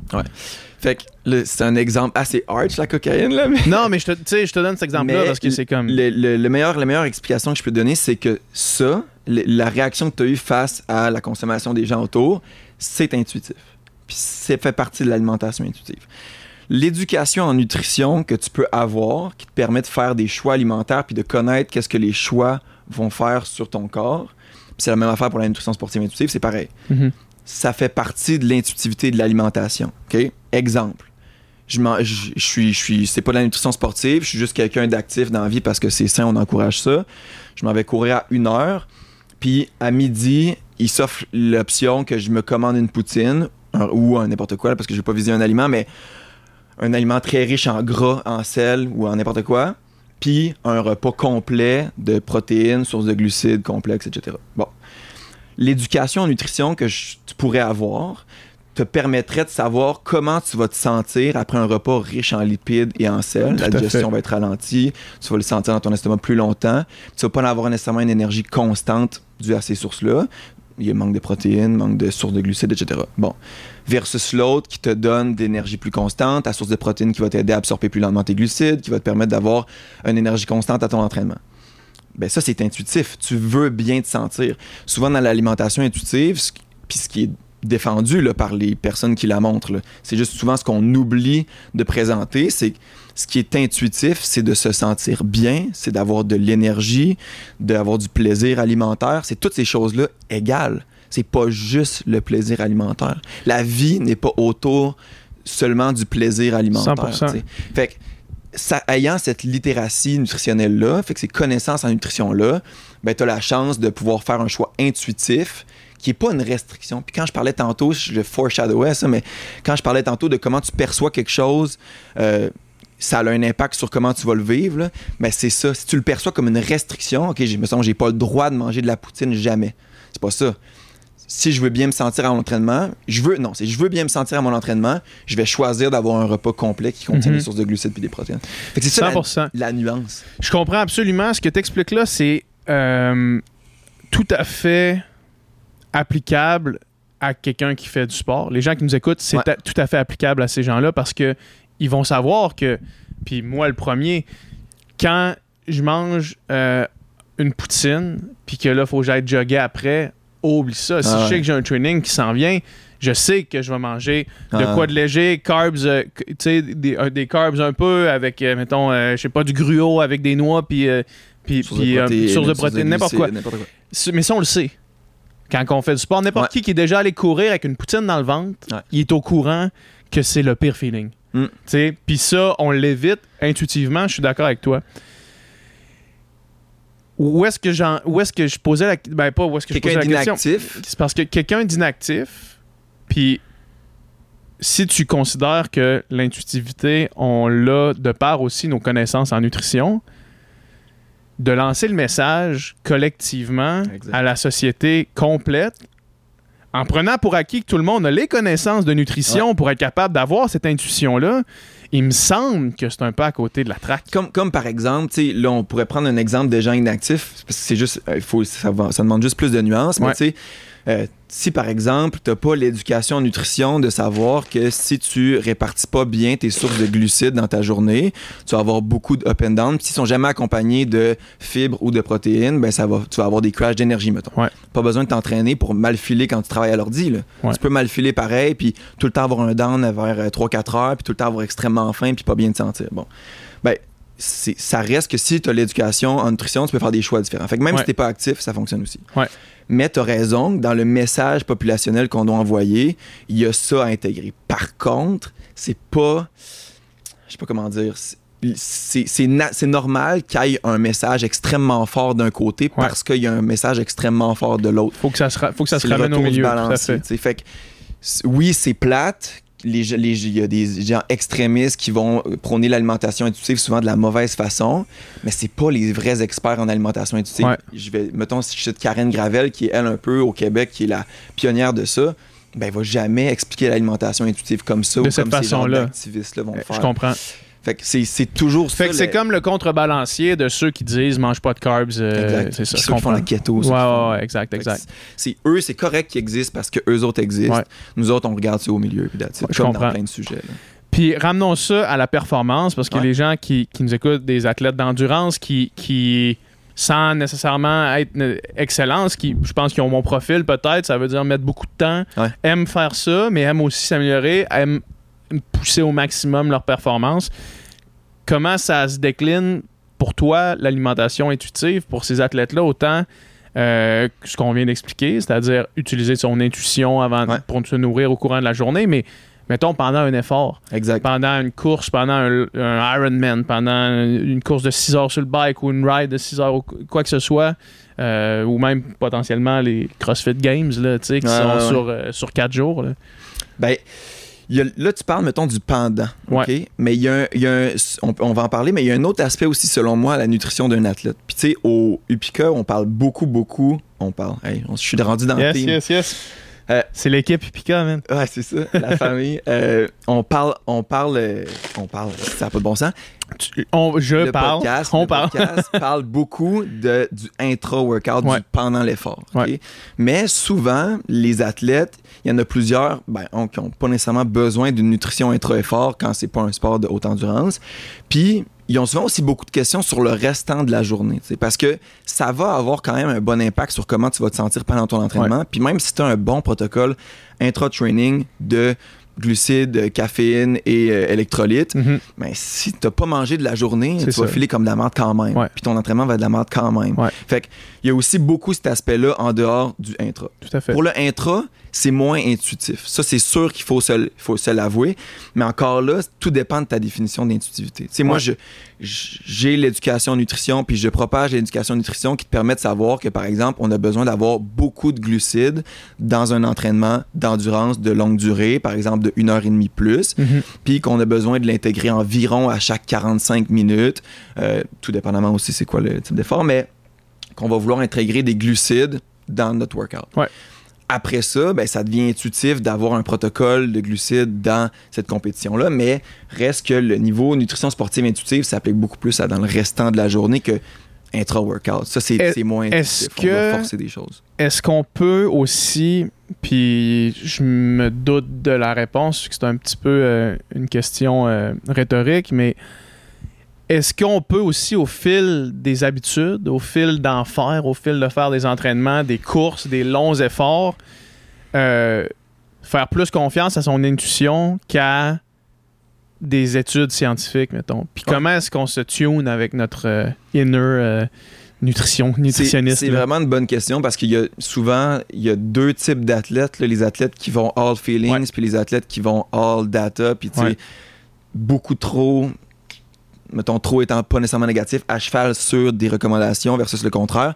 Fait que c'est un exemple assez arch, la cocaïne, là, mais... non, mais je te, tu sais, je te donne cet exemple-là parce que c'est comme. Le, le- le meilleur, la meilleure explication que je peux donner, c'est que ça, la réaction que tu as eue face à la consommation des gens autour, c'est intuitif. Puis c'est fait partie de l'alimentation intuitive. L'éducation en nutrition que tu peux avoir, qui te permet de faire des choix alimentaires puis de connaître qu'est-ce que les choix vont faire sur ton corps. C'est la même affaire pour la nutrition sportive intuitive, c'est pareil Mhm. ça fait partie de l'intuitivité de l'alimentation. Exemple. Je, m'en- je, je suis, je suis, c'est pas de la nutrition sportive, je suis juste quelqu'un d'actif dans la vie parce que c'est sain, on encourage ça. Je m'en vais courir à une heure, puis à midi, il s'offre l'option que je me commande une poutine un- ou un n'importe quoi, là, parce que je vais pas viser un aliment, mais un aliment très riche en gras, en sel ou en n'importe quoi, puis un repas complet de protéines, sources de glucides complexes, etc. Bon. L'éducation en nutrition que je- tu pourrais avoir te permettrait de savoir comment tu vas te sentir après un repas riche en lipides et en sel. Tout La digestion fait. va être ralentie, tu vas le sentir dans ton estomac plus longtemps. Tu vas pas avoir nécessairement une énergie constante due à ces sources-là. Il manque de protéines, manque de sources de glucides, etc. Bon. Versus l'autre qui te donne d'énergie plus constante, ta source de protéines qui va t'aider à absorber plus lentement tes glucides, qui va te permettre d'avoir une énergie constante à ton entraînement. Ben ça, c'est intuitif. Tu veux bien te sentir. Souvent, dans l'alimentation intuitive, puis ce qui est défendu là, par les personnes qui la montrent, c'est juste souvent ce qu'on oublie de présenter, c'est ce qui est intuitif, c'est de se sentir bien, c'est d'avoir de l'énergie, d'avoir du plaisir alimentaire. C'est toutes ces choses-là égales. C'est pas juste le plaisir alimentaire. La vie n'est pas autour seulement du plaisir alimentaire. 100%. tu sais. Fait que ça, ayant cette littératie nutritionnelle-là, fait que ces connaissances en nutrition-là, ben, tu as la chance de pouvoir faire un choix intuitif qui n'est pas une restriction. Puis quand je parlais tantôt, je foreshadowais ça, mais quand je parlais tantôt de comment tu perçois quelque chose, euh, ça a un impact sur comment tu vas le vivre, là, ben c'est ça. Si tu le perçois comme une restriction, OK, j'ai, mettons, j'ai pas le droit de manger de la poutine jamais. C'est pas ça. Si je veux bien me sentir à mon entraînement, je veux non, c'est je veux bien me sentir à mon entraînement, je vais choisir d'avoir un repas complet qui contient Mhm. des sources de glucides puis des protéines. C'est ça la- 100%. la nuance. Je comprends absolument. Ce que tu expliques là, c'est euh, tout à fait applicable à quelqu'un qui fait du sport. Les gens qui nous écoutent, c'est Ouais. tout à fait applicable à ces gens-là parce que ils vont savoir que, puis moi le premier, quand je mange euh, une poutine, puis que là, il faut que j'aille jogger après, oublie ça. Si Ah je sais que j'ai un training qui s'en vient, je sais que je vais manger de Ah. quoi de léger, carbs, euh, tu sais, des, euh, des carbs un peu avec, euh, mettons, je sais pas, du gruau avec des noix, puis, puis, Source de protéines, n'importe quoi. Mais ça, on le sait. Quand on fait du sport, n'importe Ouais. qui qui est déjà allé courir avec une poutine dans le ventre, Ouais. il est au courant que c'est le pire feeling. Mm. Puis ça, on l'évite intuitivement, je suis d'accord avec toi. Où est-ce que, j'en- où est-ce que je posais la... Ben pas où est-ce que je posais Quelqu'un la question. C'est parce que quelqu'un d'inactif, puis si tu considères que l'intuitivité, on l'a de part aussi nos connaissances en nutrition, de lancer le message collectivement Exact. à la société complète, en prenant pour acquis que tout le monde a les connaissances de nutrition pour être capable d'avoir cette intuition-là, il me semble que c'est un peu à côté de la traque. Comme, comme par exemple, là, on pourrait prendre un exemple de gens inactifs, parce que c'est juste, euh, il faut, ça, va- ça demande juste plus de nuances, mais Ouais. tu sais, Euh, si par exemple, tu n'as pas l'éducation en nutrition de savoir que si tu répartis pas bien tes sources de glucides dans ta journée, tu vas avoir beaucoup de up and down. S'ils sont jamais accompagnés de fibres ou de protéines, ben ça va, tu vas avoir des crashs d'énergie, mettons. Ouais. Pas besoin de t'entraîner pour mal filer quand tu travailles à l'ordi. Ouais. Tu peux mal filer pareil, puis tout le temps avoir un down vers 3-4 heures, puis tout le temps avoir extrêmement faim, puis pas bien te sentir. Bon. Ben, ça reste que si tu as l'éducation en nutrition, tu peux faire des choix différents. Fait que même Ouais. si tu pas actif, ça fonctionne aussi. Ouais. Mais tu as raison, dans le message populationnel qu'on doit envoyer, il y a ça à intégrer. Par contre, c'est pas. Je sais pas comment dire. c'est- normal qu'il y ait un message extrêmement fort d'un côté parce qu'il y a un message extrêmement fort de l'autre. Faut que ça se, faut que ça se ramène au milieu. Balancier, fait. que, oui, c'est plate. Les, gens- les- Il y a des gens extrémistes qui vont prôner l'alimentation intuitive souvent de la mauvaise façon, mais c'est pas les vrais experts en alimentation intuitive. Ouais. Je vais, mettons, si je cite Karen Gravel, qui est elle un peu au Québec, qui est la pionnière de ça, ben, elle va jamais expliquer l'alimentation intuitive comme ça De ou cette comme ces genres façon-là. d'activistes-là vont le Euh, Je faire. comprends. Fait que c'est c'est toujours Fait ça. que c'est comme le contrebalancier de ceux qui disent mange pas de carbs. euh, c'est ça, ceux qui font la keto. Ouais, exact, Fait exact. c'est- C'est eux, c'est correct qu'ils existent parce que eux autres existent. Ouais. Nous autres, on regarde ça au milieu. Puis je comme comprends. dans plein de sujets. là. Puis ramenons ça à la performance parce que les gens qui, qui nous écoutent, des athlètes d'endurance qui, qui sans nécessairement être euh, excellence, qui, je pense qu'ils ont mon profil peut-être, ça veut dire mettre beaucoup de temps, Ouais. aiment faire ça, mais aiment aussi s'améliorer, aiment pousser au maximum leur performance. Comment ça se décline pour toi, l'alimentation intuitive, pour ces athlètes-là, autant euh, que ce qu'on vient d'expliquer, c'est-à-dire utiliser son intuition avant Ouais. pour se nourrir au courant de la journée, mais mettons pendant un effort Exact. pendant une course, pendant un, un Ironman, pendant une course de 6 heures sur le bike ou une ride de 6 heures ou quoi que ce soit, euh, ou même potentiellement les CrossFit Games là, qui Ouais, sont ouais, sur, euh, sur 4 jours. là. Ben, y a- là, tu parles, mettons, du pendant. OK? Mais il y a, un- il y a un- on, on va en parler, mais il y a un autre aspect aussi, selon moi, à la nutrition d'un athlète. Puis, tu sais, au Upica, on parle beaucoup, beaucoup. On parle. Hey, on- je suis rendu dans le team. yes. Euh, C'est l'équipe Pika, man. Ouais, c'est ça, la famille. Euh, on parle, on parle, euh, on parle, ça n'a pas de bon sens. Tu- on- je le parle. podcast, on le parle. podcast parle beaucoup de, du intra-workout, Ouais. du pendant l'effort. Ouais. Mais souvent, les athlètes, il y en a plusieurs ben, on- qui n'ont pas nécessairement besoin d'une nutrition intra-effort quand c'est pas un sport de haute endurance. Puis, ils ont souvent aussi beaucoup de questions sur le restant de la journée. Parce que ça va avoir quand même un bon impact sur comment tu vas te sentir pendant ton entraînement. Puis même si tu as un bon protocole intra-training de glucides, caféine et euh, électrolytes, mais si t'as pas mangé de la journée, tu vas ça. filer comme de la merde quand même. Puis ton entraînement va être de la merde quand même. Ouais. Fait que il y a aussi beaucoup cet aspect-là en dehors du intra. Tout à fait. Pour le intra, c'est moins intuitif. Ça, c'est sûr qu'il faut se, l- faut se l'avouer. Mais encore là, tout dépend de ta définition d'intuitivité. Moi, Ouais. je- je- j'ai l'éducation nutrition, puis je propage l'éducation nutrition qui te permet de savoir que, par exemple, on a besoin d'avoir beaucoup de glucides dans un entraînement d'endurance de longue durée, par exemple de 1 heure et demie plus Mhm. puis qu'on a besoin de l'intégrer environ à chaque 45 minutes, euh, tout dépendamment aussi c'est quoi le type d'effort, mais qu'on va vouloir intégrer des glucides dans notre workout. Ouais. Après ça, ben, ça devient intuitif d'avoir un protocole de glucides dans cette compétition-là, mais reste que le niveau nutrition sportive intuitive s'applique beaucoup plus à dans le restant de la journée que intra-workout. Ça, c'est Est- moins. On va que- forcer des choses. Est-ce qu'on peut aussi, puis je me doute de la réponse, c'est un petit peu euh, une question euh, rhétorique, mais est-ce qu'on peut aussi, au fil des habitudes, au fil d'en faire, au fil de faire des entraînements, des courses, des longs efforts, euh, faire plus confiance à son intuition qu'à des études scientifiques, mettons? Puis Ouais. comment est-ce qu'on se tune avec notre euh, inner euh, nutrition, nutritionniste? C'est vraiment une bonne question parce qu'il y a souvent il y a deux types d'athlètes, les athlètes qui vont all feelings puis les athlètes qui vont all data puis tu sais Ouais. beaucoup trop mettons trop étant pas nécessairement négatif à cheval sur des recommandations versus le contraire.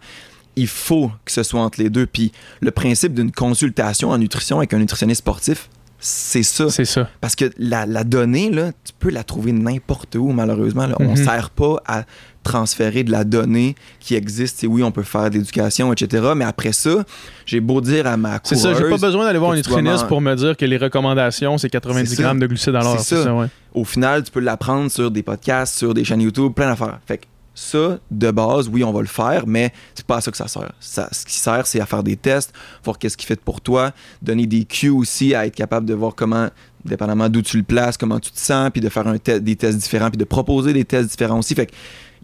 Il faut que ce soit entre les deux puis le principe d'une consultation en nutrition avec un nutritionniste sportif, c'est ça. C'est ça. Parce que la, la donnée, là, tu peux la trouver n'importe où, malheureusement. là. On ne Mhm. sert pas à transférer de la donnée qui existe. Et oui, on peut faire de l'éducation, etc. Mais après ça, j'ai beau dire à ma C'est coureuse... ça, j'ai pas besoin d'aller voir un nutritionniste pour me dire que les recommandations, c'est 90 C'est ça. grammes de glucides à l'heure. C'est ça. ouais. Au final, tu peux l'apprendre sur des podcasts, sur des chaînes YouTube, plein d'affaires. Fait que Ça, de base, oui, on va le faire, mais c'est pas à ça que ça sert. Ça, ce qui sert, c'est à faire des tests, voir qu'est-ce qui fait pour toi, donner des cues aussi, à être capable de voir comment, dépendamment d'où tu le places, comment tu te sens, puis de faire un te- des tests différents, puis de proposer des tests différents aussi. Fait que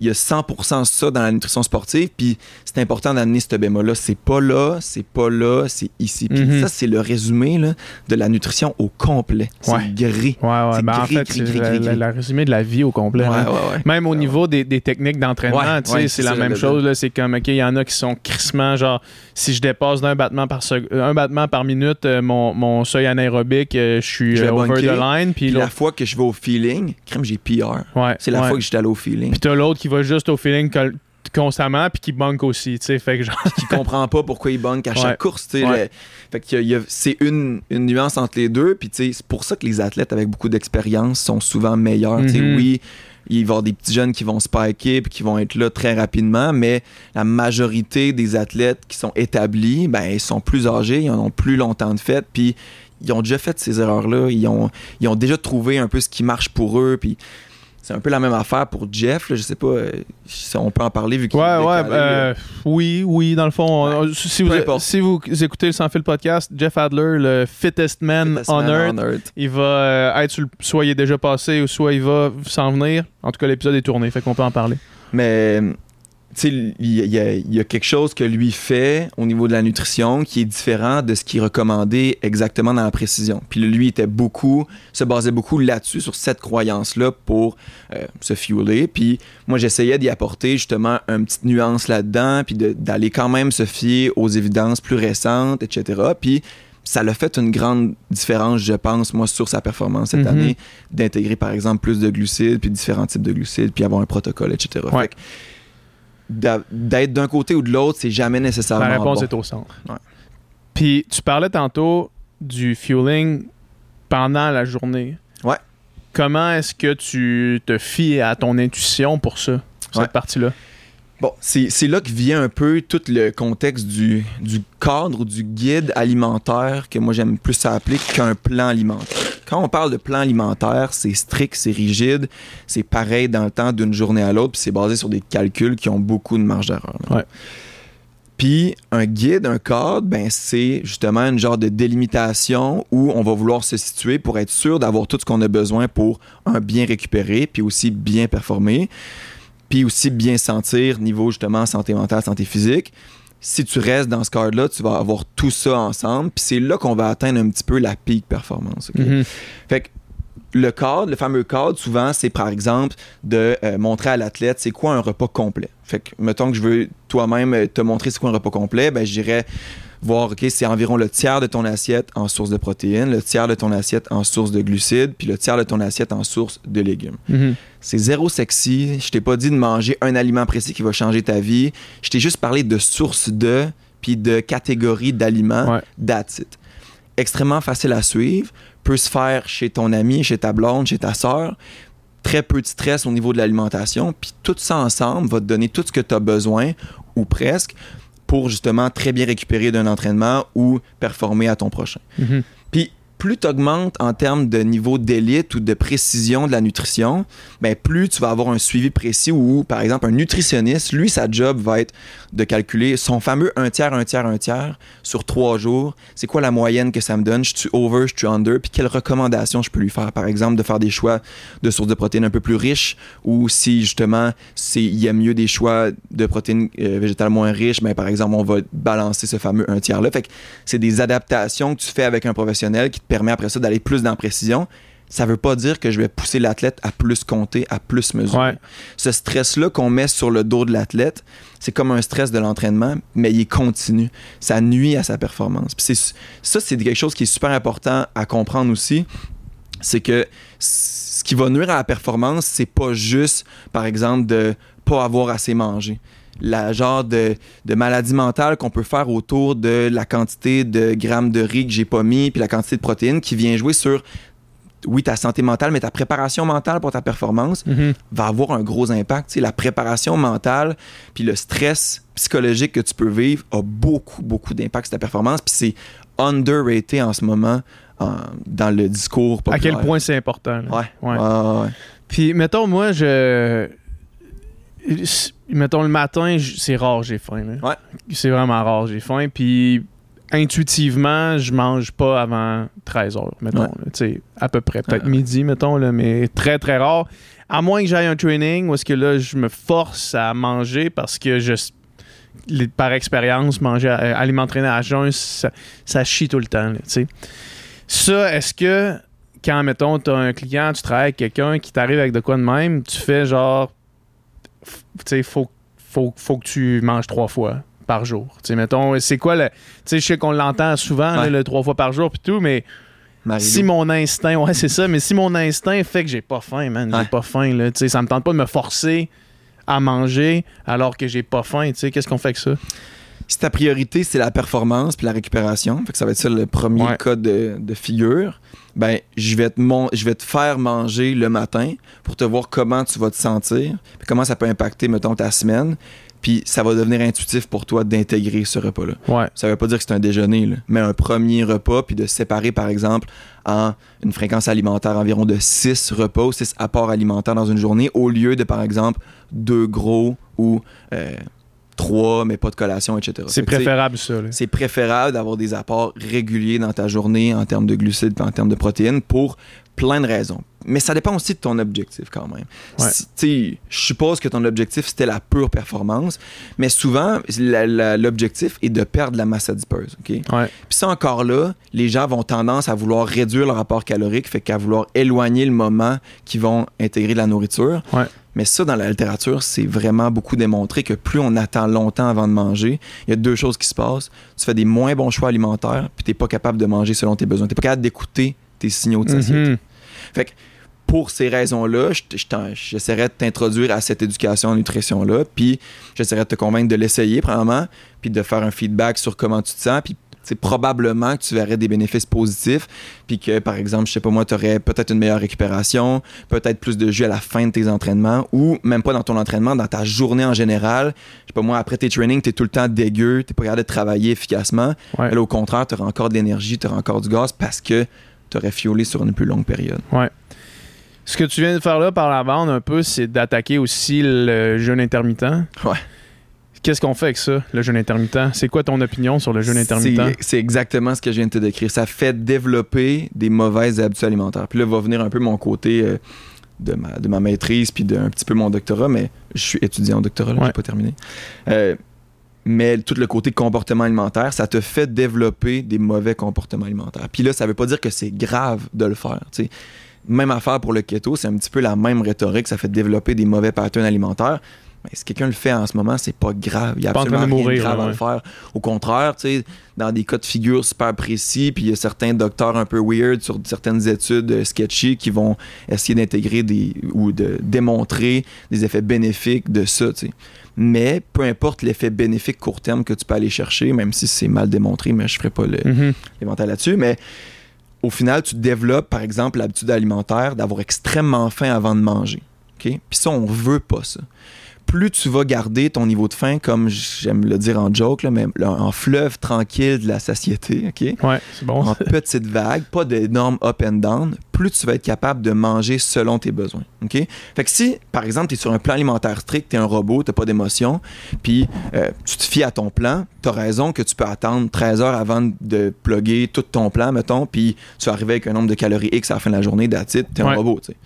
il y a 100% ça dans la nutrition sportive, puis c'est important d'amener ce bémol-là. C'est pas là, c'est pas là, c'est ici. Puis Mhm. ça, c'est le résumé là, de la nutrition au complet. C'est Ouais. gris. Ouais, ouais. C'est Ben, en gris, fait, gris, c'est gris, la, gris, la- gris. la résumé de la vie au complet. Ouais, hein. Même au niveau des, des techniques d'entraînement, c'est la même le- chose. C'est comme, OK, il y en a qui sont crissement, genre, si je dépasse d'un battement par sec- un battement par minute, euh, mon, mon seuil anaérobique, euh, je suis euh, over bunker. the line. Puis la fois que je vais au feeling, crème, j'ai PR. ouais, C'est la ouais. fois que j'étais allé au feeling. Puis t'as l'autre qui va juste au feeling constamment, puis qui bunke aussi, tu sais. Fait que genre, qui comprend pas pourquoi il bunk à chaque Ouais. course. tu sais, Ouais. le- Fait que c'est une, une nuance entre les deux. Puis tu sais, c'est pour ça que les athlètes avec beaucoup d'expérience sont souvent meilleurs. Tu sais, Mhm. Oui, il va y avoir des petits jeunes qui vont spiker puis qui vont être là très rapidement, mais la majorité des athlètes qui sont établis, ben, ils sont plus âgés, ils en ont plus longtemps de fait, puis ils ont déjà fait ces erreurs-là, ils ont, ils ont déjà trouvé un peu ce qui marche pour eux, puis c'est un peu la même affaire pour Jeff, là, je sais pas euh, si on peut en parler vu qu'il Ouais, est ouais, décalé, là. euh, oui, oui, dans le fond. Ouais. si, vous, si écoutez le Sans Fil podcast, Jeff Adler, le fittest man Fittest on man earth, on earth. il va euh, être sur le- soit il est déjà passé ou soit il va s'en venir. En tout cas, l'épisode est tourné, fait qu'on peut en parler. Mais, il y, a- y quelque chose que lui fait au niveau de la nutrition qui est différent de ce qui est recommandé exactement dans la précision. Puis lui était beaucoup, se basait beaucoup là-dessus, sur cette croyance-là pour euh, se fueler. Puis moi, j'essayais d'y apporter justement une petite nuance là-dedans, puis d'aller quand même se fier aux évidences plus récentes, etc. Puis ça l'a fait une grande différence, je pense, moi, sur sa performance cette Mhm. année, d'intégrer, par exemple, plus de glucides, puis différents types de glucides, puis avoir un protocole, etc. Ouais. Fait que d'a- d'être d'un côté ou de l'autre, c'est jamais nécessairement La réponse bon. est au centre. Ouais. Puis tu parlais tantôt du fueling pendant la journée. Ouais. Comment est-ce que tu te fies à ton intuition pour ça, cette Ouais. partie-là? Bon, c'est là que vient un peu tout le contexte du, du cadre ou du guide alimentaire que moi j'aime plus ça appeler qu'un plan alimentaire. Quand on parle de plan alimentaire, c'est strict, c'est rigide, c'est pareil dans le temps d'une journée à l'autre, puis c'est basé sur des calculs qui ont beaucoup de marge d'erreur. Ouais. Puis un guide, un cadre, ben c'est justement une genre de délimitation où on va vouloir se situer pour être sûr d'avoir tout ce qu'on a besoin pour un bien récupérer, puis aussi bien performer puis aussi bien sentir niveau justement santé mentale, santé physique. Si tu restes dans ce cadre-là, tu vas avoir tout ça ensemble, puis c'est là qu'on va atteindre un petit peu la peak performance. ok? Mhm. Fait que le cadre, le fameux cadre, souvent, c'est par exemple de euh, montrer à l'athlète c'est quoi un repas complet. Fait que, mettons que je veux toi-même euh, te montrer c'est quoi un repas complet, ben je dirais voir, OK, c'est environ le tiers de ton assiette en source de protéines, le tiers de ton assiette en source de glucides, puis le tiers de ton assiette en source de légumes. Mhm. C'est zéro sexy. Je t'ai pas dit de manger un aliment précis qui va changer ta vie. Je t'ai juste parlé de source de, puis de catégorie d'aliments. Ouais. That's it. Extrêmement facile à suivre. Peut se faire chez ton ami, chez ta blonde, chez ta sœur. Très peu de stress au niveau de l'alimentation. Puis tout ça ensemble va te donner tout ce que tu as besoin, ou presque, pour justement très bien récupérer d'un entraînement ou performer à ton prochain. Mhm. Puis plus tu augmentes en termes de niveau d'élite ou de précision de la nutrition, ben plus tu vas avoir un suivi précis où, par exemple, un nutritionniste, lui, sa job va être de calculer son fameux un tiers, un tiers, un tiers sur trois jours. C'est quoi la moyenne que ça me donne? Je suis over, je suis under? Puis quelles recommandations je peux lui faire? Par exemple, de faire des choix de sources de protéines un peu plus riches ou si justement il y a mieux des choix de protéines euh, végétales moins riches, ben, par exemple, on va balancer ce fameux un tiers-là. Fait que c'est des adaptations que tu fais avec un professionnel qui te permet après ça d'aller plus dans la précision. Ça veut pas dire que je vais pousser l'athlète à plus compter, à plus mesurer. Ouais. Ce stress-là qu'on met sur le dos de l'athlète, c'est comme un stress de l'entraînement, mais il est continu. Ça nuit à sa performance. Puis ça, c'est quelque chose qui est super important à comprendre aussi. C'est que ce qui va nuire à la performance, c'est pas juste, par exemple, de pas avoir assez mangé la genre de, de maladie mentale qu'on peut faire autour de la quantité de grammes de riz que j'ai pas mis, puis la quantité de protéines qui vient jouer sur, oui, ta santé mentale, mais ta préparation mentale pour ta performance Mhm. va avoir un gros impact. La préparation mentale, puis le stress psychologique que tu peux vivre a beaucoup, beaucoup d'impact sur ta performance, puis c'est underrated en ce moment en- dans le discours À quel point c'est important. là. Ouais. Ouais. Ouais, ouais, ouais. Puis, mettons, moi, je. Mettons le matin, c'est rare j'ai faim. là. Ouais. C'est vraiment rare j'ai faim. Puis intuitivement, je mange pas avant 13 heures, mettons. Ouais. là. Tu sais, à peu près. Peut-être Ouais. midi, mettons, là, mais très très rare. À moins que j'aille un training où est-ce que là, je me force à manger parce que je les- par expérience, manger, à- aller m'entraîner à jeun, ça, ça chie tout le temps. là, tu sais. Ça, est-ce que quand, mettons, tu as un client, tu travailles avec quelqu'un qui t'arrive avec de quoi de même, tu fais genre, sais, faut, faut, faut que tu manges trois fois par jour. Mettons, c'est quoi le. Tu sais, je sais qu'on l'entend souvent, là, le trois fois par jour, puis tout, mais si mon instinct, ouais, c'est ça, mais si mon instinct fait que j'ai pas faim, man, j'ai Ouais. pas faim, là, tu sais, ça me tente pas de me forcer à manger alors que j'ai pas faim, tu sais, qu'est-ce qu'on fait avec ça? si ta priorité c'est la performance puis la récupération, fait que ça va être ça le premier Ouais. cas de, de figure, ben je vais te mon- je vais te faire manger le matin pour te voir comment tu vas te sentir, puis comment ça peut impacter mettons ta semaine, puis ça va devenir intuitif pour toi d'intégrer ce repas-là. Ouais. Ça veut pas dire que c'est un déjeuner, là, mais un premier repas, puis de séparer, par exemple, en une fréquence alimentaire environ de 6 repas ou 6 apports alimentaires dans une journée, au lieu de, par exemple, deux gros ou euh, trois, mais pas de collation, etc. C'est préférable, ça. C'est préférable d'avoir des apports réguliers dans ta journée en termes de glucides en termes de protéines pour plein de raisons. Mais ça dépend aussi de ton objectif quand même. Ouais. Si- je suppose que ton objectif c'était la pure performance, mais souvent l'objectif est de perdre la masse adipeuse. ok? Ouais. Puis ça encore là, les gens vont tendance à vouloir réduire leur apport calorique, fait qu'à vouloir éloigner le moment qu'ils vont intégrer de la nourriture. Ouais. Mais ça, dans la littérature, c'est vraiment beaucoup démontré que plus on attend longtemps avant de manger, il y a deux choses qui se passent. Tu fais des moins bons choix alimentaires, puis tu n'es pas capable de manger selon tes besoins. Tu n'es pas capable d'écouter tes signaux de satiété. Mhm. Fait que pour ces raisons-là, je t- je t'en- j'essaierai de t'introduire à cette éducation en nutrition-là, puis j'essaierai de te convaincre de l'essayer, premièrement, puis de faire un feedback sur comment tu te sens, puis c'est probablement que tu verrais des bénéfices positifs, puis que, par exemple, je sais pas moi, tu aurais peut-être une meilleure récupération, peut-être plus de jus à la fin de tes entraînements, ou même pas dans ton entraînement, dans ta journée en général. Je sais pas moi, après tes trainings, tu es tout le temps dégueu, tu pas capable de travailler efficacement. Ouais. Mais là, au contraire, tu auras encore de l'énergie, tu auras encore du gaz parce que tu aurais fiolé sur une plus longue période. Ce que tu viens de faire là par la bande un peu, c'est d'attaquer aussi le jeûne intermittent. Ouais. Qu'est-ce qu'on fait avec ça, le jeûne intermittent? C'est quoi ton opinion sur le jeûne intermittent? C'est- C'est exactement ce que je viens de te décrire. Ça fait développer des mauvaises habitudes alimentaires. Puis là, va venir un peu mon côté euh, de, ma, de ma maîtrise, puis d'un petit peu mon doctorat, mais je suis étudiant en doctorat, là, Ouais. j'ai pas terminé. Euh, mais tout le côté comportement alimentaire, ça te fait développer des mauvais comportements alimentaires. Puis là, ça veut pas dire que c'est grave de le faire. tu sais. Même affaire pour le keto, c'est un petit peu la même rhétorique, ça fait développer des mauvais patterns alimentaires. Mais si quelqu'un le fait en ce moment, c'est pas grave. Il y a Pas absolument de rien de grave à le faire. Au contraire, tu sais, dans des cas de figure super précis, puis il y a certains docteurs un peu weird sur certaines études euh, sketchy qui vont essayer d'intégrer des ou de démontrer des effets bénéfiques de ça. Mais peu importe l'effet bénéfique court terme que tu peux aller chercher, même si c'est mal démontré, mais je ferai pas Mhm. l'inventaire là-dessus, mais au final, tu développes, par exemple, l'habitude alimentaire d'avoir extrêmement faim avant de manger. OK? Puis ça, on veut pas ça. Plus tu vas garder ton niveau de faim, comme j'aime le dire en joke, là, mais en fleuve tranquille de la satiété, OK? Ouais, c'est bon. en petites vagues, pas d'énormes up and down, plus tu vas être capable de manger selon tes besoins. OK? Fait que si, par exemple, tu es sur un plan alimentaire strict, tu es un robot, tu pas d'émotion, puis euh, tu te fies à ton plan, tu as raison que tu peux attendre 13 heures avant de plugger tout ton plan, mettons, puis tu vas arriver avec un nombre de calories X à la fin de la journée, it, tu es Ouais. un robot, tu sais.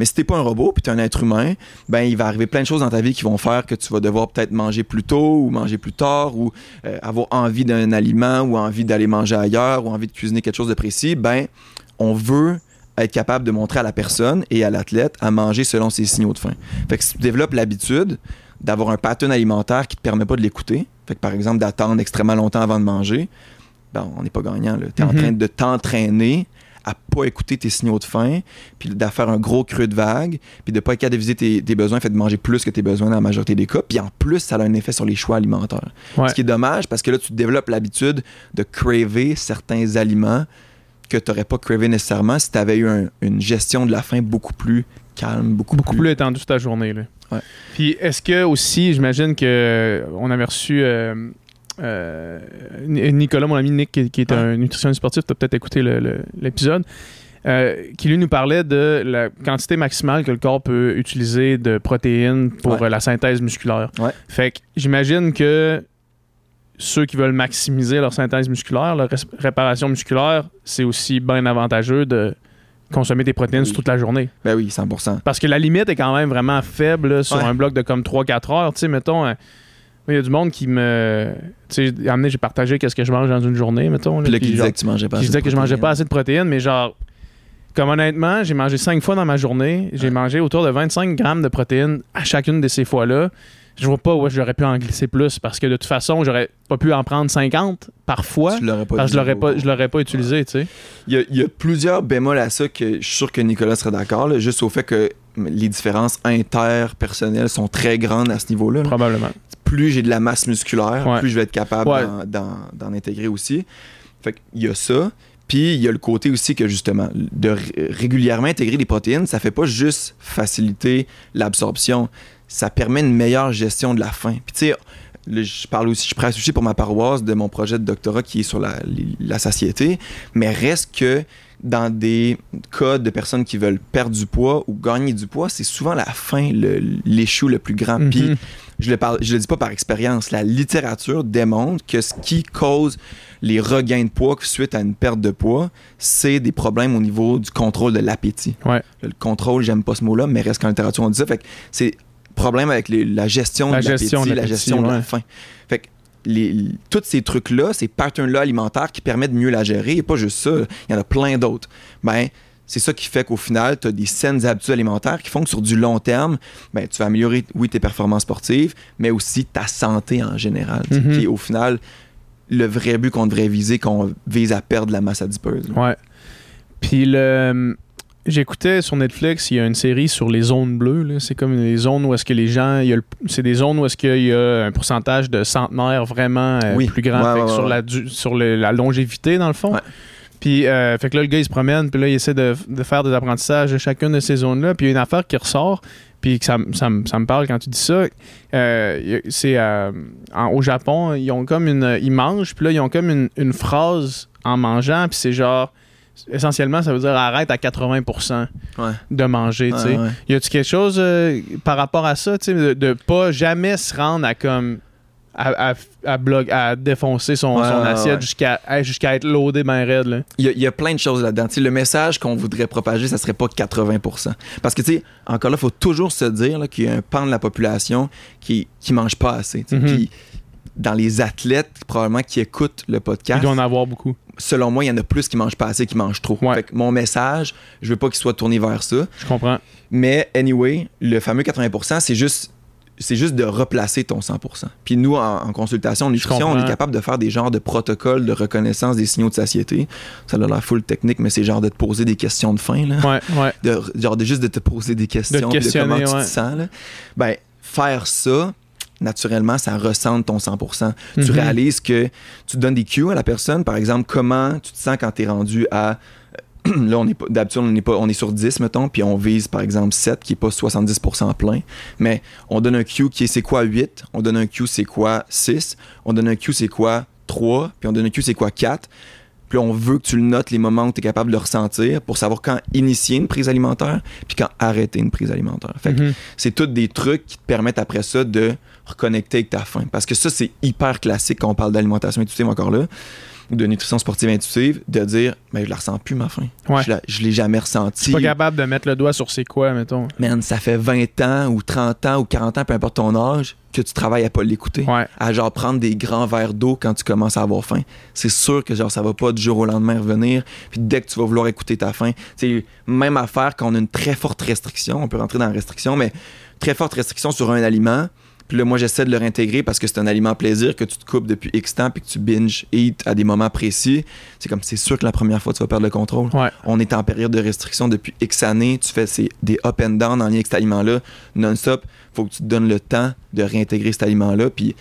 Mais si t'es pas un robot puis t'es un être humain, ben il va arriver plein de choses dans ta vie qui vont faire que tu vas devoir peut-être manger plus tôt ou manger plus tard ou euh, avoir envie d'un aliment ou envie d'aller manger ailleurs ou envie de cuisiner quelque chose de précis. Ben on veut être capable de montrer à la personne et à l'athlète à manger selon ses signaux de faim. Fait que si tu développes l'habitude d'avoir un pattern alimentaire qui te permet pas de l'écouter, fait que par exemple d'attendre extrêmement longtemps avant de manger, ben on n'est pas gagnant. Tu es en Mhm. train de t'entraîner à pas écouter tes signaux de faim, puis de faire un gros creux de vague, puis de pas être capable de viser tes, tes besoins, fait de manger plus que tes besoins dans la majorité des cas, puis en plus, ça a un effet sur les choix alimentaires. Ouais. Ce qui est dommage, parce que là, tu développes l'habitude de craver certains aliments que tu n'aurais pas cravé nécessairement si tu avais eu un- une gestion de la faim beaucoup plus calme, beaucoup, Beaucoup plus étendu sur ta journée. Là. Ouais. Puis est-ce que aussi, j'imagine que euh, on avait reçu euh, euh, Nicolas, mon ami Nick, qui, qui est Ouais. un nutritionniste sportif, tu as peut-être écouté l'épisode. euh, qui lui nous parlait de la quantité maximale que le corps peut utiliser de protéines pour Ouais. euh, la synthèse musculaire. Ouais. Fait que j'imagine que ceux qui veulent maximiser leur synthèse musculaire, leur réparation musculaire, c'est aussi bien avantageux de consommer des protéines Oui. toute la journée. Ben oui, 100%. Parce que la limite est quand même vraiment faible là, sur un bloc de comme 3-4 heures. Tu sais, mettons, il y a du monde qui me. Tu sais, j'ai partagé qu'est-ce que je mange dans une journée, mettons. là, Puis là, qui genre- disait que tu mangeais pas assez disais de que je mangeais pas assez de protéines, mais genre, comme honnêtement, j'ai mangé 5 fois dans ma journée. J'ai Ouais. mangé autour de 25 grammes de protéines à chacune de ces fois-là. Je vois pas où j'aurais pu en glisser plus parce que de toute façon, j'aurais pas pu en prendre 50 par fois. Tu l'aurais pas Parce que je l'aurais au- pas, je l'aurais pas utilisé, tu sais. Il y, a, il y a plusieurs bémols à ça que je suis sûr que Nicolas serait d'accord, juste au fait que les différences interpersonnelles sont très grandes à ce niveau-là. là. Probablement. Plus j'ai de la masse musculaire, Ouais. plus je vais être capable Ouais. d'en- intégrer aussi. Fait qu'il y a ça. Puis il y a le côté aussi que justement, de ré- régulièrement intégrer des protéines, ça fait pas juste faciliter l'absorption, ça permet une meilleure gestion de la faim. Puis tu sais, je parle aussi, je presse aussi pour ma paroisse de mon projet de doctorat qui est sur la, la satiété, mais reste que dans des cas de personnes qui veulent perdre du poids ou gagner du poids, c'est souvent la faim, le- l'échou le plus grand. Puis Mhm. Je le, parle, je le dis pas par expérience. La littérature démontre que ce qui cause les regains de poids suite à une perte de poids, c'est des problèmes au niveau du contrôle de l'appétit. Ouais. Le contrôle, j'aime pas ce mot-là, mais reste qu'en littérature, on dit ça. Fait que c'est problème avec les- la gestion La de l'appétit, la gestion de la ouais. faim. Fait que les, les- tous ces trucs-là, ces patterns-là alimentaires qui permettent de mieux la gérer, et pas juste ça, il y en a plein d'autres. Ben, c'est ça qui fait qu'au final, tu as des saines habitudes alimentaires qui font que sur du long terme, ben, tu vas améliorer, oui, tes performances sportives, mais aussi ta santé en général. Mhm. Qui est au final le vrai but qu'on devrait viser, qu'on vise à perdre la masse adipeuse. là. Ouais. Puis le. J'écoutais sur Netflix, il y a une série sur les zones bleues. C'est comme les zones où est-ce que les gens. il y a le- C'est des zones où est-ce qu'il y a un pourcentage de centenaires vraiment euh, Oui. plus grand. Ouais, ouais, sur. La, du- sur le- la longévité, dans le fond. Puis, euh, fait que là, le gars, il se promène, puis là, il essaie de, de faire des apprentissages de chacune de ces zones-là. Puis, il y a une affaire qui ressort, puis que ça, ça, me parle quand tu dis ça. Euh, c'est euh, au Japon, ils ont comme une. Ils mangent, puis là, ils ont comme une, une phrase en mangeant, puis c'est genre. Essentiellement, ça veut dire arrête à 80% Ouais. de manger, tu sais. Ouais, ouais. Y a-tu quelque chose euh, par rapport à ça, tu sais, de, de pas jamais se rendre à comme. À, à, à, défoncer son, Ouais, son ouais, assiette ouais. jusqu'à être loadé ben raide, là. Il y, a, il y a plein de choses là-dedans. Le message qu'on voudrait propager, ça serait pas 80%. Parce que, tu sais, encore là, il faut toujours se dire qu'il y a un pan de la population qui qui mange pas assez. Mhm. Puis, dans les athlètes, probablement, qui écoutent le Il podcast, doit en avoir beaucoup. selon moi, il y en a plus qui mangent pas assez, qui mangent trop. Ouais. Fait que mon message, je veux pas qu'il soit tourné vers ça. Je comprends. Mais anyway, le fameux 80%, c'est juste c'est juste de replacer ton 100%. Puis nous, en, en consultation en nutrition, on est capable de faire des genres de protocoles de reconnaissance des signaux de satiété. Ça a l'air full technique, mais c'est genre de te poser des questions de faim. Là. Ouais, ouais. De, genre de juste de te poser des questions, de questionner, comment tu te sens. Là. Ben, faire ça, naturellement, ça ressente ton 100%. Tu Mhm. réalises que tu donnes des cues à la personne, par exemple, comment tu te sens quand tu es rendu à là, on est pas, d'habitude, on est, pas, on est sur 10, mettons, puis on vise, par exemple, 7, qui est pas 70% plein. Mais on donne un Q qui est c'est quoi 8, on donne un Q c'est quoi 6, on donne un Q c'est quoi 3, puis on donne un Q c'est quoi 4. Puis là, on veut que tu le notes les moments où tu es capable de le ressentir pour savoir quand initier une prise alimentaire, puis quand arrêter une prise alimentaire. Fait que Mhm. c'est tous des trucs qui te permettent après ça de reconnecter avec ta faim. Parce que ça, c'est hyper classique quand on parle d'alimentation intuitive encore là, ou de nutrition sportive intuitive, de dire, mais je la ressens plus ma faim. Ouais. Je, je l'ai jamais Je ressenti. suis pas capable de mettre le doigt sur c'est quoi, mettons. Man, ça fait 20 ans ou 30 ans ou 40 ans, peu importe ton âge, que tu travailles à pas l'écouter. Ouais. À genre prendre des grands verres d'eau quand tu commences à avoir faim. C'est sûr que genre ça va pas du jour au lendemain revenir. Puis dès que tu vas vouloir écouter ta faim, c'est même affaire quand on a une très forte restriction. On peut rentrer dans la restriction, mais très forte restriction sur un aliment. Puis là, moi, j'essaie de le réintégrer parce que c'est un aliment plaisir que tu te coupes depuis X temps puis que tu binge eat à des moments précis. C'est comme, c'est sûr que la première fois, tu vas perdre le contrôle. Ouais. On est en période de restriction depuis X années. Tu fais ces- des up and down en lien avec cet aliment-là non-stop. faut que tu te donnes le temps de réintégrer cet aliment-là. Puis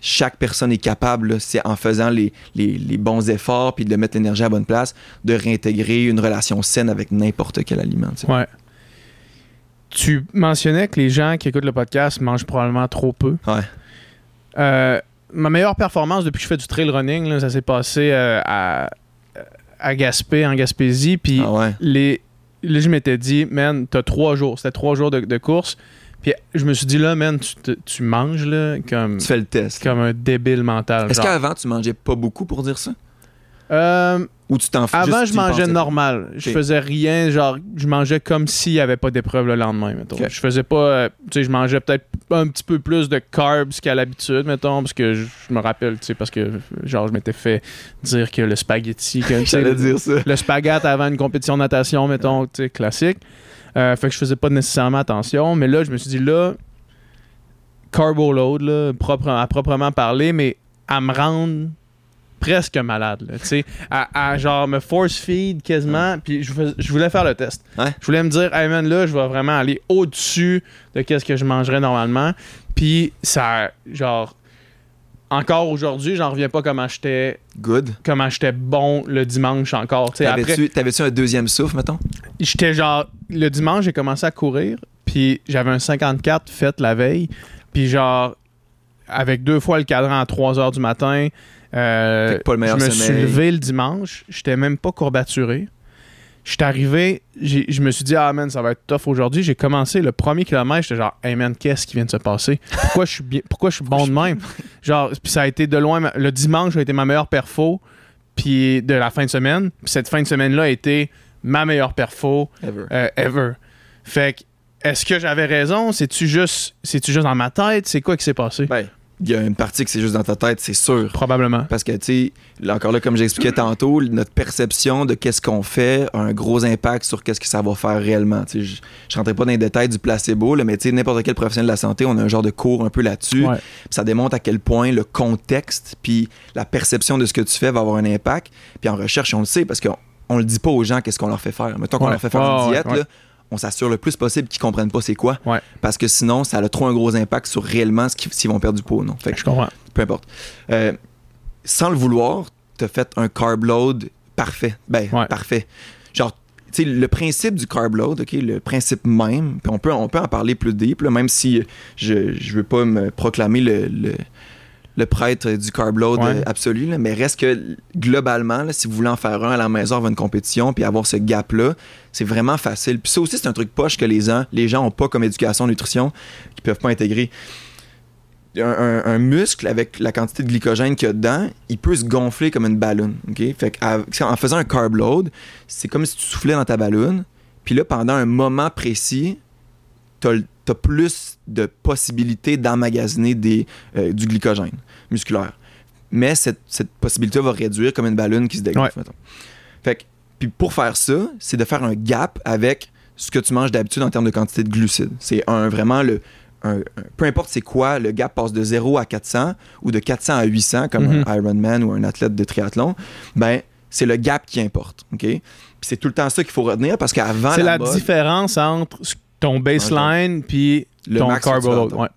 chaque personne est capable, c'est en faisant les, les- les bons efforts puis de mettre l'énergie à la bonne place, de réintégrer une relation saine avec n'importe quel aliment. tu sais. Ouais. Tu mentionnais que les gens qui écoutent le podcast mangent probablement trop peu. Ouais. Euh, ma meilleure performance depuis que je fais du trail running, là, ça s'est passé euh, à, à Gaspé, en Gaspésie, puis Ah ouais. les, là, je m'étais dit, man, t'as trois jours. C'était trois jours de, de course. Puis je me suis dit, là, man, tu, te- tu manges là, comme, Tu fais le test. comme un débile mental. Est-ce qu'avant, tu mangeais pas beaucoup pour dire ça? Euh, Ou tu t'en fous avant, je mangeais normal. Je faisais rien. Genre, je mangeais comme s'il n'y avait pas d'épreuve le lendemain, mettons. Je faisais pas. euh, tu sais, je mangeais peut-être un petit peu plus de carbs qu'à l'habitude, mettons, parce que je, je me rappelle, tu sais, parce que, genre, je m'étais fait dire que le spaghetti. que, J'allais dire ça. le spaghette avant une compétition de natation, mettons, tu sais, classique. Euh, fait que je faisais pas nécessairement attention. Mais là, je me suis dit, là, carbo load, là, propre, à proprement parler, mais à me rendre presque malade, là, tu sais, à, à genre me force feed quasiment, puis je, je voulais faire le test. Ouais. Je voulais me dire, hey man, là, je vais vraiment aller au-dessus de qu'est-ce que je mangerais normalement. Puis ça, genre, encore aujourd'hui, j'en reviens pas comment j'étais Good. comment j'étais bon le dimanche encore. Tu sais, après, T'avais-tu t'avais-tu un deuxième souffle, mettons? j'étais genre le dimanche j'ai commencé à courir puis j'avais un 54 fait la veille puis genre avec deux fois le cadran à 3 heures du matin euh, pas le je me suis levé le dimanche j'étais même pas courbaturé j'étais arrivé j'ai- je me suis dit ah man ça va être tough aujourd'hui j'ai commencé le premier kilomètre j'étais genre hey man qu'est-ce qui vient de se passer? Pourquoi je suis bien pourquoi je suis bon de même? genre puis ça a été de loin le dimanche a été ma meilleure perfo puis de la fin de semaine cette fin de semaine là a été ma meilleure perfo Ever. euh, ever. Fait que, est-ce que j'avais raison? C'est-tu juste, c'est-tu juste dans ma tête? C'est quoi qui s'est passé? Ben, il y a une partie que c'est juste dans ta tête, c'est sûr. Probablement. Parce que, tu sais, encore là, comme j'expliquais tantôt, notre perception de qu'est-ce qu'on fait a un gros impact sur qu'est-ce que ça va faire réellement. Tu sais, je rentrais pas dans les détails du placebo, là, mais tu sais, n'importe quel professionnel de la santé, on a un genre de cours un peu là-dessus. Ouais. Ça démontre à quel point le contexte puis la perception de ce que tu fais va avoir un impact. Puis en recherche, on le sait parce qu'on on le dit pas aux gens qu'est-ce qu'on leur fait faire. Mettons qu'on Ouais. leur fait faire une diète, ouais. là, on s'assure le plus possible qu'ils comprennent pas c'est quoi. Ouais. Parce que sinon, ça a trop un gros impact sur réellement ce qu'ils- s'ils vont perdre du poids ou non. Fait que Je comprends. peu importe. Euh, sans le vouloir, t'as fait un carb load parfait. Ben, Ouais. parfait. Genre, tu sais, le principe du carb load, OK, le principe même, puis on peut, on peut en parler plus deep, là, même si je, je veux pas me proclamer le, le, le prêtre du carb load Ouais. euh, absolu, là, mais reste que globalement, là, si vous voulez en faire un à la maison avant une compétition, puis avoir ce gap-là, c'est vraiment facile. Puis ça aussi, c'est un truc poche que les gens, les gens ont pas comme éducation nutrition, qui peuvent pas intégrer un, un- un muscle avec la quantité de glycogène qu'il y a dedans, il peut se gonfler comme une ballonne. ok? Fait en faisant un carb load, c'est comme si tu soufflais dans ta ballonne. Puis là, pendant un moment précis, tu as, plus de possibilités d'emmagasiner des, euh, du glycogène musculaire. Mais cette, cette possibilité va réduire comme une ballonne qui se dégonfle. Fait que, puis pour faire ça, c'est de faire un gap avec ce que tu manges d'habitude en termes de quantité de glucides. C'est un, vraiment le. un- un- peu importe c'est quoi, le gap passe de 0 à 400 ou de 400 à 800 comme Mhm. un Ironman ou un athlète de triathlon, ben c'est le gap qui importe. OK? C'est tout le temps ça qu'il faut retenir parce qu'avant C'est la, mode, différence entre ce- ton baseline puis le ton max carbo load. Ouais.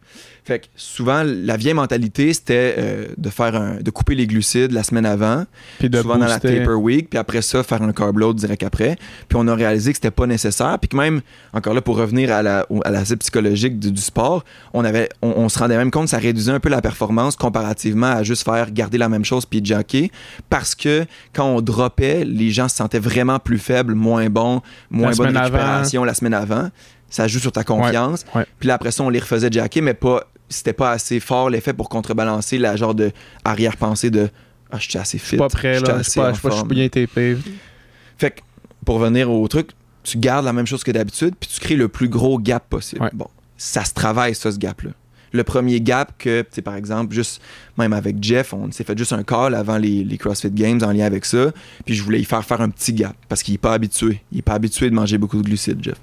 Fait que souvent, la vieille mentalité, c'était euh, de faire un, de couper les glucides la semaine avant, Puis de souvent dans la taper week, puis après ça, faire un carb load direct après. Puis on a réalisé que c'était pas nécessaire, puis que même, encore là, pour revenir à la, à l'aspect psychologique du, du sport, on, avait, on, on se rendait même compte que ça réduisait un peu la performance comparativement à juste faire garder la même chose puis jockey, parce que quand on droppait, les gens se sentaient vraiment plus faibles, moins bons, moins La bonne avant. récupération la semaine avant. Ça joue sur ta confiance. ouais. Puis là, après ça, on les refaisait jacker, mais pas c'était pas assez fort l'effet pour contrebalancer la genre de arrière-pensée de Ah, je suis assez Je fit. suis pas prêt, je là. Je suis pas, je pas- je bien TP. Fait que, pour revenir au truc, tu gardes la même chose que d'habitude, puis tu crées le plus gros gap possible. Ouais. Bon, ça se travaille, ça, ce gap-là. Le premier gap que, tu par exemple, juste, même avec Jeff, on s'est fait juste un call avant les, les CrossFit Games en lien avec ça, puis je voulais y faire faire un petit gap, parce qu'il est pas habitué. Il est pas habitué de manger beaucoup de glucides, Jeff.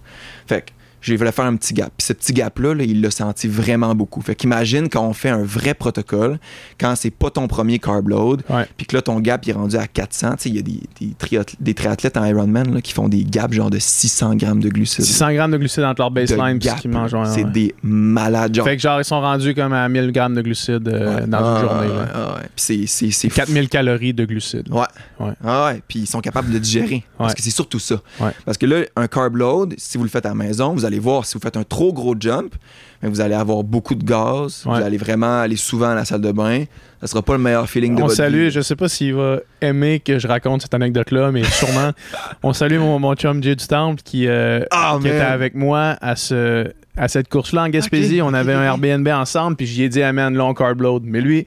Fait que, je voulais faire un petit gap. Puis ce petit gap-là, là, il l'a senti vraiment beaucoup. Fait qu'imagine quand on fait un vrai protocole, quand c'est pas ton premier carb load, Ouais. puis que là, ton gap il est rendu à 400. Tu sais, il y a des, des, triathl- des triathlètes en Ironman là, qui font des gaps genre de 600 grammes de glucides. 600 grammes de glucides entre leur baseline et ce qu'ils mangent. ouais, c'est ouais. des malades. Genre. Fait que genre, ils sont rendus comme à 1000 grammes de glucides euh, dans Ah, une journée. ouais, là. ah, ouais. Puis c'est- c'est c'est fou. 4000 calories de glucides. Ouais. Ouais. Ah ouais. Puis ils sont capables de digérer. Parce que c'est surtout ça. Ouais. Parce que là, un carb load, si vous le faites à la maison, vous allez allez voir, si vous faites un trop gros jump, ben, vous allez avoir beaucoup de gaz, Ouais. vous allez vraiment aller souvent à la salle de bain. Ça sera pas le meilleur feeling de On votre salue, vie. je sais pas s'il va aimer que je raconte cette anecdote-là, mais sûrement. on salue mon, mon chum Jay du Temple qui, euh, Ah, qui était avec moi à, ce, à cette course-là en Gaspésie. On avait un. Airbnb ensemble, puis j'y ai dit, man, long carb load. Mais lui,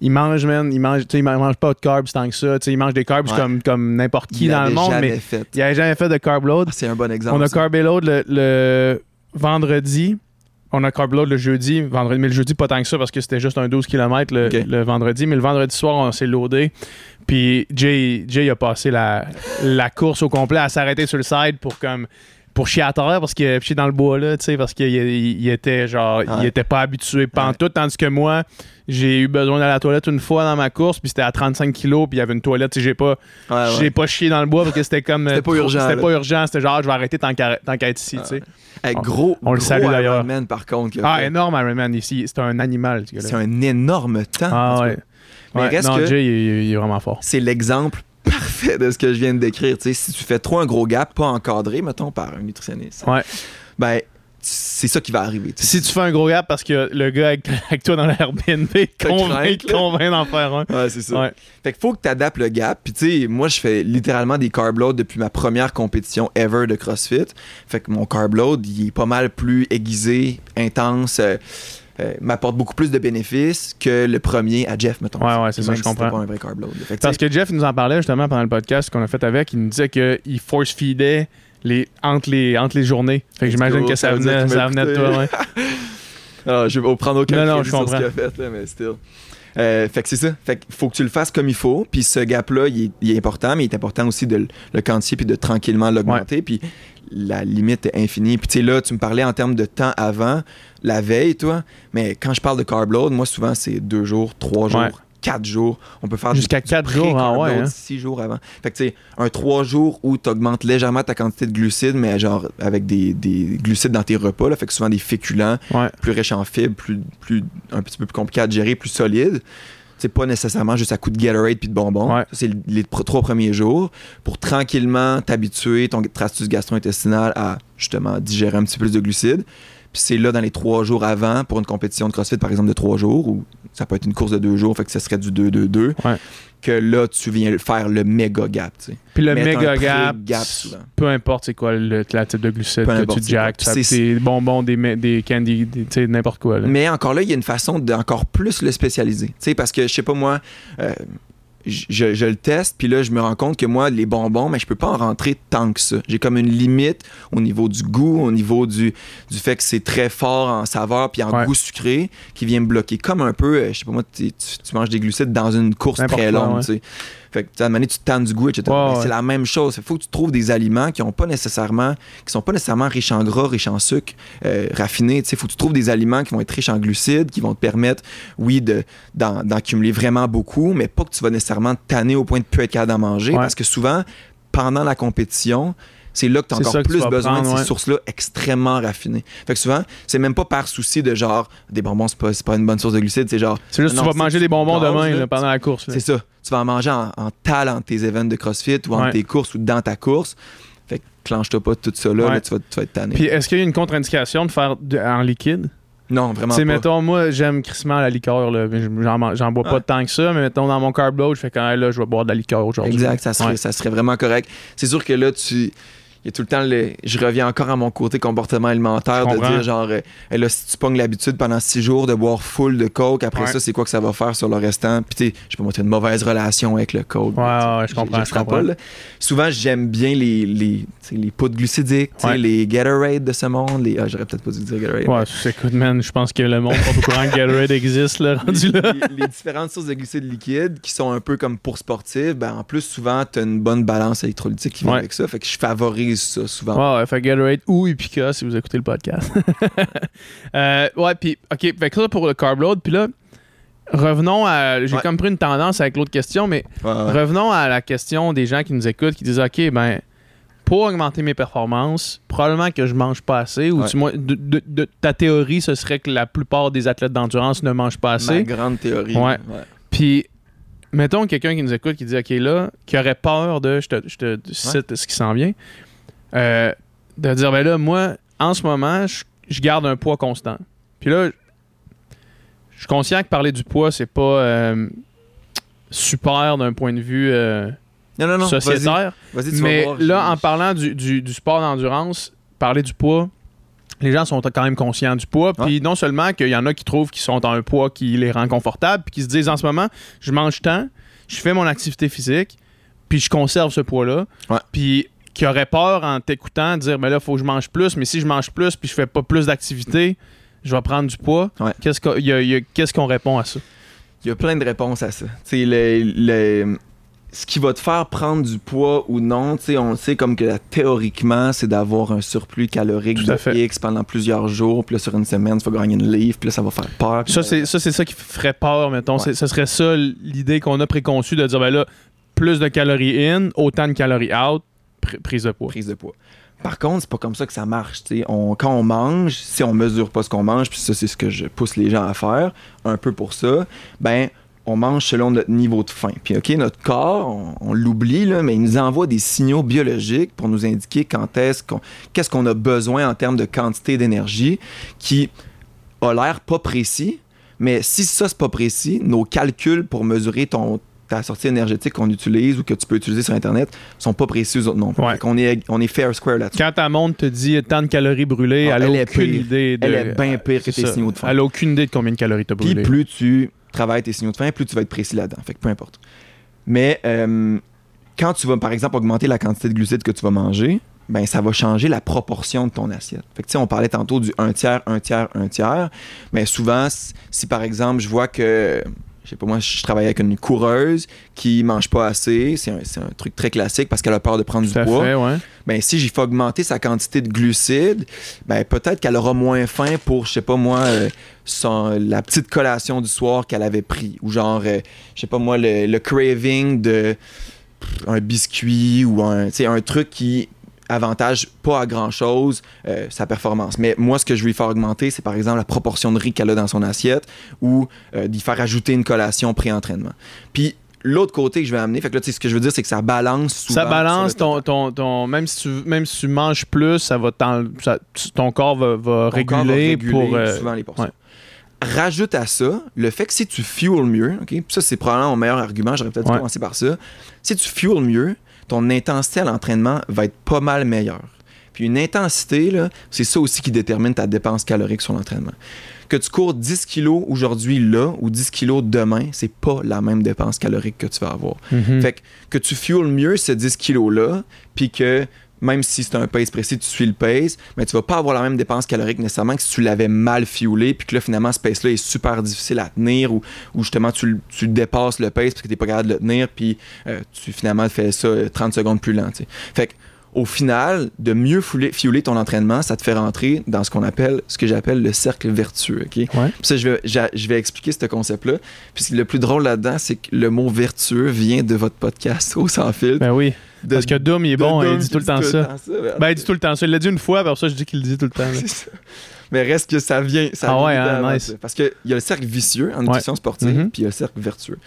il mange, man, il mange, tu sais, il mange pas de carbs tant que ça. Il mange des carbs Ouais. comme, comme n'importe qui Il dans le monde, mais fait. il avait jamais fait de carb load. Ah, C'est un bon exemple. On a ça. carbé load le, le vendredi. On a carb load le jeudi. Vendredi, mais le jeudi, pas tant que ça parce que c'était juste un 12 km le, le vendredi. Mais le vendredi soir, on s'est loadé. Puis Jay, Jay a passé la, la course au complet à s'arrêter sur le side pour comme pour chier à terre parce que chier dans le bois là, tu sais, parce qu'il il- il était genre, il Ouais. était pas habitué pantoute, tandis que moi, j'ai eu besoin d'aller à la toilette une fois dans ma course, puis c'était à 35 kilos, puis il y avait une toilette, j'ai pas, Ouais, ouais. j'ai pas chié dans le bois parce que c'était comme. C'était pas urgent, C'était pas urgent. C'était genre, je vais arrêter tant qu'à être ici, tu sais. Hey, gros, on le gros salue d'ailleurs. Ironman, par contre. qu'il a Ah, fait. énorme, Iron Man ici. C'est un animal, ce. C'est un énorme temps. Ah, ouais. Mais Ouais, reste non, que- Jay, il, est- il est vraiment fort. c'est l'exemple de ce que je viens de décrire. Si tu fais trop un gros gap, pas encadré, mettons, par un nutritionniste, Ouais. ben, c'est ça qui va arriver. Si tu fais un gros gap parce que le gars avec, avec toi dans l'Airbnb convainc, convainc d'en faire un. Ouais, c'est ça. Ouais. Fait qu'il faut que tu adaptes le gap. Puis, tu sais, moi, je fais littéralement des carb loads depuis ma première compétition ever de CrossFit. Fait que mon carb load, il est pas mal plus aiguisé, intense, euh, euh, m'apporte beaucoup plus de bénéfices que le premier à Jeff, mettons. Ouais, ouais, c'est ça, je si comprends. pas un vrai carb load. Fait que, Parce que Jeff il nous en parlait justement pendant le podcast qu'on a fait avec. Il nous disait qu'il force-feedait les, entre, les, entre les journées. Fait que j'imagine que ça ça venait, ça venait de toi. Ouais. Ah, je vais prendre aucun Non, non, je sur ce comprends. qu'il a fait, là, mais still. Euh, fait que c'est ça. Fait qu'il faut que tu le fasses comme il faut. Puis ce gap-là, il est, il est important, mais il est important aussi de le- le quantifier puis de tranquillement l'augmenter. Puis la limite est infinie. Puis tu sais, là, tu me parlais en termes de temps avant, la veille, toi. Mais quand je parle de carb load, moi, souvent, c'est deux jours, trois jours. Ouais. Quatre jours. On peut faire Jusqu'à quatre jours, ah pré-carb ouais, load hein. six jours avant. Fait que tu sais, un trois jours où tu augmentes légèrement ta quantité de glucides, mais genre avec des, des glucides dans tes repas. Là, fait que souvent des féculents Ouais. plus riche en fibres, plus, plus, un petit peu plus compliqué à gérer, plus solide. C'est pas nécessairement juste à coup de Gatorade puis de bonbons. Ouais. C'est les trois premiers jours pour tranquillement t'habituer ton tractus gastro-intestinal à justement digérer un petit peu plus de glucides. Puis c'est là dans les trois jours avant pour une compétition de CrossFit par exemple de trois jours ou ça peut être une course de deux jours, fait que ça serait du 2-2-2. Ouais. Que là tu viens faire le méga gap. tu sais. Puis le Mettre méga gap, peu importe c'est quoi le, la type de glucides Peu que tu C'est- des bonbons, des, des candy, des- n'importe quoi. là. Mais encore là, il y a une façon d'encore plus le spécialiser. Tu sais, parce que je sais pas moi, euh, je, le teste, puis là, je me rends compte que moi, les bonbons, mais je peux pas en rentrer tant que ça. J'ai comme une limite au niveau du goût, au niveau du, du fait que c'est très fort en saveur puis en Ouais. goût sucré qui vient me bloquer. Comme un peu, euh, je sais pas moi, tu, tu- tu manges des glucides dans une course très longue, ouais. tu sais. Fait que, à un moment donné, tu te tannes du goût, etc. Ouais. C'est la même chose. Il faut que tu trouves des aliments qui ont pas nécessairement, qui sont pas nécessairement riches en gras, riches en sucre, euh, raffinés. Il faut que tu trouves des aliments qui vont être riches en glucides, qui vont te permettre, oui, de, d'en, d'en cumuler vraiment beaucoup, mais pas que tu vas nécessairement tanner au point de plus être capable d'en manger. Ouais. Parce que souvent, pendant la compétition, c'est là que tu as C'est encore que plus besoin prendre, de ces ouais. sources-là extrêmement raffinées. Fait que souvent, c'est même pas par souci de genre, des bonbons, c'est pas, pas une bonne source de glucides, c'est genre, C'est juste que Non, tu vas manger des bonbons demain là. là, pendant la course. là. c'est ça. Tu vas en manger en, en tal entre tes événements de CrossFit ou entre Ouais. tes courses ou dans ta course. Fait que clenche-toi pas tout ça là, Ouais. là, tu, vas, tu vas être tanné. Puis est-ce qu'il y a une contre-indication de faire de- en liquide? non, vraiment pas. mettons, moi, j'aime crissement la liqueur. là. J'en, bois pas Ouais. tant que ça, mais mettons, dans mon carb load, je fais quand même là, je vais boire de la liqueur aujourd'hui. Exact, ça serait, Ouais. ça serait vraiment correct. C'est sûr que là, tu. Il y a tout le temps le. Je reviens encore à mon côté comportement alimentaire de dire genre, euh, là, si tu pognes l'habitude pendant six jours de boire full de coke, après Ouais. ça, c'est quoi que ça va faire sur le restant? Puis, tu sais, je peux t'as une mauvaise relation avec le coke. Ouais, ouais, je comprends, je comprends. là. Souvent, j'aime bien les, les, les poudres glucidiques, les Gatorade de ce monde. Les... Ah, j'aurais peut-être pas dû dire Gatorade. Ouais, c'est- écoute, man, je pense que le monde pas au courant que Gatorade existe, là, rendu là. les, les différentes sources de glucides liquides qui sont un peu comme pour sportifs, ben en plus souvent tu as une bonne balance électrolytique qui vient avec ça, fait que je favorise ça souvent. Ouais, ouais, fait Gatorade ou Epica si vous écoutez le podcast. Euh, ouais, puis, OK, fait que ça pour le carb load. Puis là, revenons à. J'ai Ouais. comme pris une tendance avec l'autre question, mais Ouais, ouais. revenons à la question des gens qui nous écoutent qui disent OK, ben, pour augmenter mes performances, probablement que je mange pas assez. Ou Ouais. de, de- de- ta théorie, ce serait que la plupart des athlètes d'endurance ne mangent pas Ma assez. grande théorie. Ouais. Puis, mettons quelqu'un qui nous écoute qui dit OK, là, qui aurait peur de, je te, je te cite ce qui s'en vient, euh, de dire ben là, moi, en ce moment, je, je garde un poids constant. Puis là, je suis conscient que parler du poids, c'est pas euh, super d'un point de vue euh, Non, non, non. Vas-y, tu Mais vas voir. là, Je- en parlant du, du- du sport d'endurance, parler du poids, les gens sont quand même conscients du poids. Puis non seulement qu'il y en a qui trouvent qu'ils sont à un poids qui les rend confortables, puis qui se disent en ce moment, je mange tant, je fais mon activité physique, puis je conserve ce poids-là. Ouais. Puis qui auraient peur en t'écoutant dire, mais là, il faut que je mange plus, mais si je mange plus, puis je fais pas plus d'activité, je vais prendre du poids. Ouais. Qu'est-ce qu'on y a- il y a- qu'est-ce qu'on répond à ça? Il y a plein de réponses à ça. Le, le- ce qui va te faire prendre du poids ou non, tu sais, on le sait comme que là, théoriquement, c'est d'avoir un surplus calorique de fait. X pendant plusieurs jours, puis là, sur une semaine, tu vas gagner une livre, puis là, ça va faire peur. Ça, c'est ça, c'est ça qui ferait peur, mettons. Ouais. Ce serait ça l'idée qu'on a préconçue de dire, ben là, plus de calories in, autant de calories out, pr- prise de poids. prise de poids. Par contre, c'est pas comme ça que ça marche. quand on mange, si on mesure pas ce qu'on mange, puis ça, c'est ce que je pousse les gens à faire, un peu pour ça, ben, on mange selon notre niveau de faim. Puis, OK, notre corps, on, l'oublie, mais il nous envoie des signaux biologiques pour nous indiquer quand est-ce qu'on, qu'est-ce qu'on a besoin en termes de quantité d'énergie qui a l'air pas précis. Mais si ça, c'est pas précis, nos calculs pour mesurer ton, ta sortie énergétique qu'on utilise ou que tu peux utiliser sur Internet sont pas précis aux autres non plus. Ouais. Qu'on est, on est fair square là-dessus. Quand ta montre te dit tant de calories brûlées, Ah, elle, elle a aucune pire. idée de. Elle est bien pire que tes ça. signaux de faim. Elle a aucune idée de combien de calories t'as Puis brûlé. plus tu travailles tes signaux de faim, plus tu vas être précis là-dedans. Fait que peu importe. Mais euh, quand tu vas, par exemple, augmenter la quantité de glucides que tu vas manger, ben ça va changer la proportion de ton assiette. Fait que tu sais, on parlait tantôt du 1 tiers, 1 tiers, 1 tiers. Mais souvent, si, par exemple, je vois que, je sais pas moi, je travaille avec une coureuse qui mange pas assez, c'est un, truc très classique parce qu'elle a peur de prendre Tout du à poids fait, ouais. ben si j'y fais augmenter sa quantité de glucides, ben peut-être qu'elle aura moins faim pour, je sais pas moi, euh, son- la petite collation du soir qu'elle avait pris. Ou genre, euh, je sais pas moi, le, le craving de un biscuit ou un, un truc qui avantage pas à grand chose sa performance. Mais moi, ce que je vais lui faire augmenter, c'est par exemple la proportion de riz qu'elle a dans son assiette ou euh, d'y faire ajouter une collation pré-entraînement. Puis l'autre côté que je vais amener, fait que là, tu sais, ce que je veux dire, c'est que ça balance souvent. Ça balance ton, ton, ton- même si tu même si tu manges plus, ça va ça- ton corps va, va Ton corps va réguler, réguler pour euh, souvent les portions. ouais. Rajoute à ça le fait que si tu fuels mieux, ok, ça c'est probablement mon meilleur argument, j'aurais peut-être dû Ouais. commencer par ça. Si tu fuels mieux, ton intensité à l'entraînement va être pas mal meilleure. Puis une intensité, là, c'est ça aussi qui détermine ta dépense calorique sur l'entraînement. Que tu cours 10 kilos aujourd'hui là ou 10 kilos demain, c'est pas la même dépense calorique que tu vas avoir. Mhm. Fait que, que tu fuels mieux ce 10 kilos-là, puis que même si c'est un pace précis, tu suis le pace, mais tu vas pas avoir la même dépense calorique nécessairement que si tu l'avais mal fuelé, puis que là, finalement, ce pace-là est super difficile à tenir, ou, justement, tu, tu dépasses le pace parce que tu pas capable de le tenir, puis euh, tu finalement fais ça euh, 30 secondes plus lent. Fait que, au final, de mieux fueler, fueler ton entraînement, ça te fait rentrer dans ce qu'on appelle, ce que j'appelle le cercle vertueux. ok? Ouais. Ça, je vais, j'a- je vais expliquer ce concept-là. Puis le plus drôle là-dedans, c'est que le mot vertueux vient de votre podcast au sans fil. Ben oui. De- Parce que Dom, il est bon, Dom il dit tout le temps ça. ben, il dit tout le temps ça. Il l'a dit une fois, après ça, je dis qu'il le dit tout le temps. ça. Mais reste que ça vient. Ça Ah vient ouais, hein, nice. Parce qu'il y a le cercle vicieux en nutrition sportive, Mhm. puis il y a le cercle vertueux.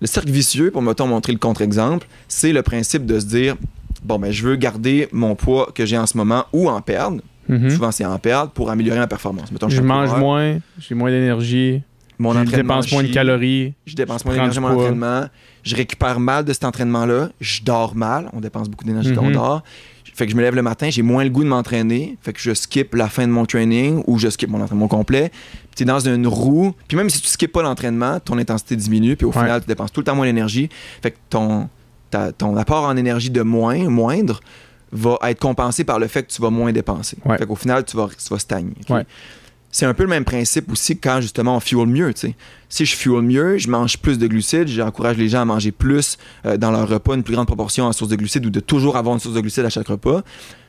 Le cercle vicieux, pour mettons montrer le contre-exemple, c'est le principe de se dire bon, ben, je veux garder mon poids que j'ai en ce moment ou en perdre. Mhm. Souvent, c'est en perdre pour améliorer ma performance. Mettons, Je mange coureur, moins, j'ai moins d'énergie, Mon je entraînement dépense moins de calories. Je dépense moins d'énergie à mon entraînement. Je récupère mal de cet entraînement-là. Je dors mal. On dépense beaucoup d'énergie quand on Mhm. dort. Fait que je me lève le matin, j'ai moins le goût de m'entraîner. Fait que je skip la fin de mon training ou je skip mon entraînement complet. Puis t'es dans une roue. Puis même si tu skippes pas l'entraînement, ton intensité diminue. Puis au Ouais. final, tu dépenses tout le temps moins d'énergie. Fait que ton, ta- ton apport en énergie de moins, moindre, va être compensé par le fait que tu vas moins dépenser. Ouais. Fait qu'au final, tu vas, tu vas stagner. Ouais. C'est un peu le même principe aussi quand justement on fuel mieux. Si je fuel mieux, je mange plus de glucides, j'encourage les gens à manger plus euh, dans leur repas, une plus grande proportion en source de glucides ou de toujours avoir une source de glucides à chaque repas.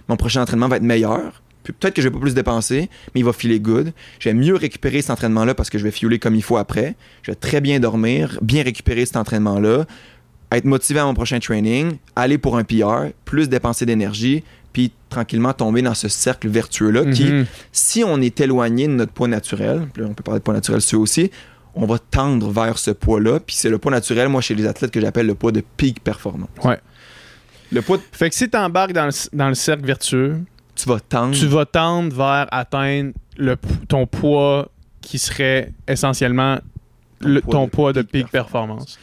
Mon prochain entraînement va être meilleur. Puis peut-être que je vais pas plus dépenser, mais il va filer good. Je vais mieux récupérer cet entraînement-là parce que je vais fueler comme il faut après. Je vais très bien dormir, bien récupérer cet entraînement-là, être motivé à mon prochain training, aller pour un PR, plus dépenser d'énergie, puis tranquillement tomber dans ce cercle vertueux-là qui, Mhm. si on est éloigné de notre poids naturel, on peut parler de poids naturel ça aussi, on va tendre vers ce poids-là. Puis c'est le poids naturel, moi, chez les athlètes, que j'appelle le poids de peak performance. Ouais. Le poids de... Fait que si t'embarques dans le, dans le cercle vertueux, tu vas tendre. tu vas tendre vers atteindre le, ton poids qui serait essentiellement le- poids ton de poids de peak peak performance.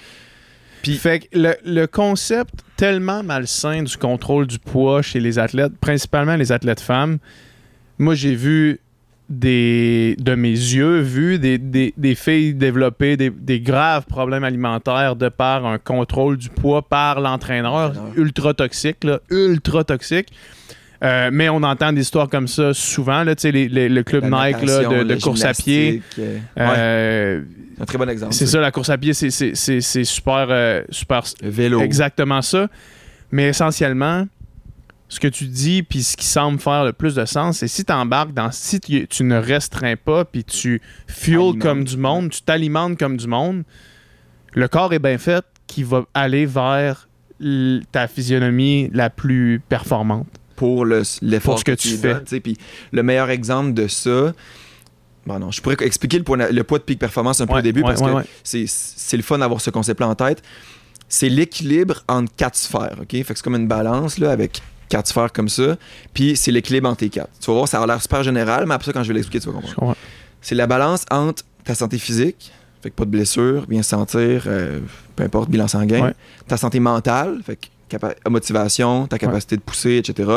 Puis fait que le, le concept tellement malsain du contrôle du poids chez les athlètes, principalement les athlètes femmes, moi j'ai vu des de mes yeux vu des, des- des filles développer des, des graves problèmes alimentaires de par un contrôle du poids par l'entraîneur L'entraîneur. ultra toxique là, ultra toxique Euh, mais on entend des histoires comme ça souvent là, les- les- le club La Nike là, de, course à pied gymnastique, euh, ouais, euh, c'est un très bon exemple. c'est ça la course à pied c'est- super euh, super Le vélo. Exactement ça. Mais essentiellement, ce que tu dis, puis ce qui semble faire le plus de sens, c'est si tu embarques dans. Si tu, tu ne restreins pas, puis tu Alimentes. comme du monde, tu t'alimentes comme du monde, le corps est bien fait qui va aller vers ta physionomie la plus performante. Pour le- l'effort Pour que tu fais. Puis le meilleur exemple de ça, bon non, je pourrais expliquer le poids, le poids de peak performance un peu au début ouais, parce ouais, que c'est c'est le fun d'avoir ce concept-là en tête. C'est l'équilibre entre quatre sphères, ok? Fait que c'est comme une balance là avec quatre sphères comme ça, puis c'est l'équilibre entre les quatre. Tu vas voir, ça a l'air super général, mais après ça, quand je vais l'expliquer, tu vas comprendre. comprends. C'est la balance entre ta santé physique, fait que pas de blessure, bien se sentir, euh, peu importe, bilan sanguin. Ta santé mentale, fait que motivation, ta capacité de pousser, etc.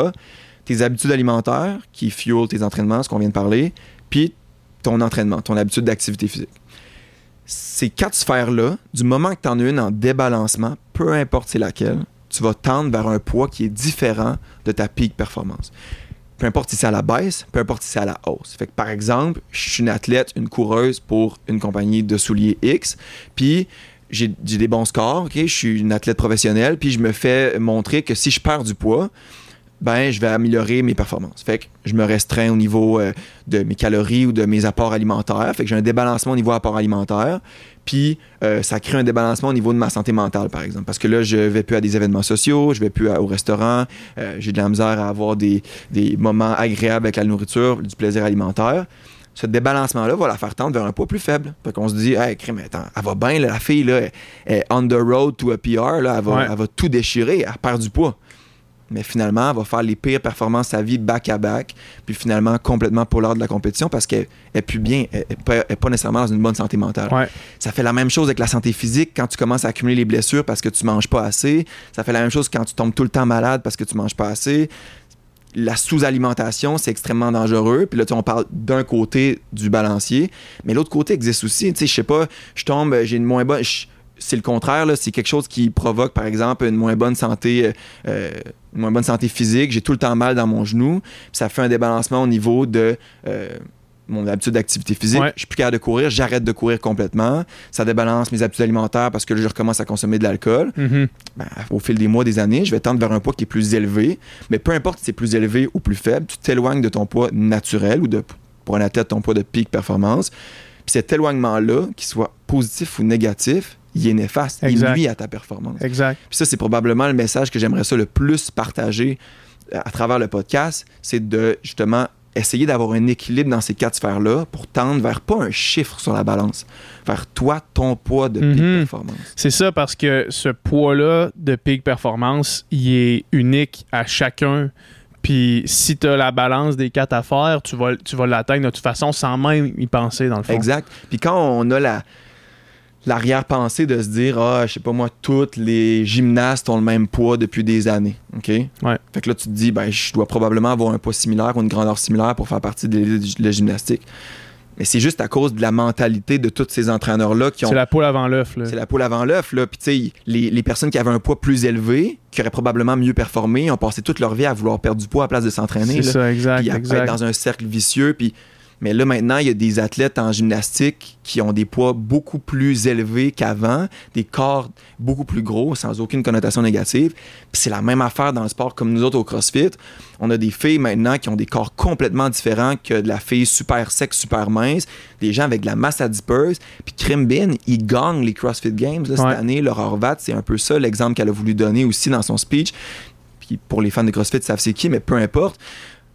Tes habitudes alimentaires qui fuel tes entraînements, ce qu'on vient de parler, puis ton entraînement, ton habitude d'activité physique. Ces quatre sphères-là, du moment que tu en as une en débalancement, peu importe c'est laquelle, tu vas tendre vers un poids qui est différent de ta peak performance. Peu importe si c'est à la baisse, peu importe si c'est à la hausse. Fait que par exemple, je suis une athlète, une coureuse pour une compagnie de souliers X, puis j'ai des bons scores, je suis une athlète professionnelle, puis je me fais montrer que si je perds du poids, ben je vais améliorer mes performances. Fait que je me restreins au niveau euh, de mes calories ou de mes apports alimentaires. Fait que j'ai un débalancement au niveau apport alimentaire. Puis euh, ça crée un débalancement au niveau de ma santé mentale, par exemple. Parce que là, je vais plus à des événements sociaux, je vais plus au restaurant, euh, j'ai de la misère à avoir des, des moments agréables avec la nourriture, du plaisir alimentaire. Ce débalancement-là va la faire tendre vers un poids plus faible. Fait qu'on se dit, hey, crème, attends, elle va bien, la fille, là, elle est on the road to a PR, là, elle, va, Ouais. elle va tout déchirer, elle perd du poids. Mais finalement, elle va faire les pires performances de sa vie back-à-back, puis finalement complètement pour l'heure de la compétition parce qu'elle est plus bien, elle n'est pas, elle nécessairement dans une bonne santé mentale. Ouais. Ça fait la même chose avec la santé physique quand tu commences à accumuler les blessures parce que tu manges pas assez. Ça fait la même chose quand tu tombes tout le temps malade parce que tu manges pas assez. La sous-alimentation, c'est extrêmement dangereux. Puis là, on parle d'un côté du balancier, mais l'autre côté existe aussi. Tu sais, je sais pas, je tombe, j'ai une moins bonne. c'est le contraire, là. c'est quelque chose qui provoque, par exemple, une moins bonne santé, euh, euh, une moins bonne santé physique. J'ai tout le temps mal dans mon genou. Puis ça fait un débalancement au niveau de euh, mon habitude d'activité physique. Ouais. Je suis plus capable de courir, j'arrête de courir complètement. Ça débalance mes habitudes alimentaires parce que là, je recommence à consommer de l'alcool. Mhm. Ben, au fil des mois, des années, je vais tendre vers un poids qui est plus élevé. Mais peu importe si c'est plus élevé ou plus faible, tu t'éloignes de ton poids naturel ou de, pour un athlète, ton poids de peak performance. Puis cet éloignement-là, qu'il soit positif ou négatif, il est néfaste. Exact. Il nuit à ta performance. Exact. Puis ça, c'est probablement le message que j'aimerais ça le plus partager euh, à travers le podcast, c'est de justement essayer d'avoir un équilibre dans ces quatre sphères-là pour tendre vers pas un chiffre sur la balance, vers toi, ton poids de peak Mhm. performance. C'est ça parce que ce poids-là de peak performance, il est unique à chacun. Puis si tu as la balance des quatre affaires, tu vas, tu vas l'atteindre de toute façon sans même y penser dans le fond. Exact. Puis quand on a la l'arrière-pensée de se dire ah je sais pas moi tous les gymnastes ont le même poids depuis des années ok? Ouais. fait que là tu te dis ben je dois probablement avoir un poids similaire ou une grandeur similaire pour faire partie de la gymnastique mais c'est juste à cause de la mentalité de tous ces entraîneurs là qui ont C'est la poule avant l'œuf. là. c'est la poule avant l'œuf, là. Puis, tu sais, les, les personnes qui avaient un poids plus élevé, qui auraient probablement mieux performé, ont passé toute leur vie à vouloir perdre du poids à place de s'entraîner. C'est ça, exact. Puis à exact. être dans un cercle vicieux. Puis, mais là, maintenant, il y a des athlètes en gymnastique qui ont des poids beaucoup plus élevés qu'avant, des corps beaucoup plus gros, sans aucune connotation négative. Puis c'est la même affaire dans le sport comme nous autres au CrossFit. On a des filles maintenant qui ont des corps complètement différents que de la fille super sec, super mince, des gens avec de la masse adipeuse. Puis Krimbin, ils gagnent les CrossFit Games là, cette Ouais. année. Leur Horvat, c'est un peu ça l'exemple qu'elle a voulu donner aussi dans son speech. Puis pour les fans de CrossFit, ils savent c'est qui, mais peu importe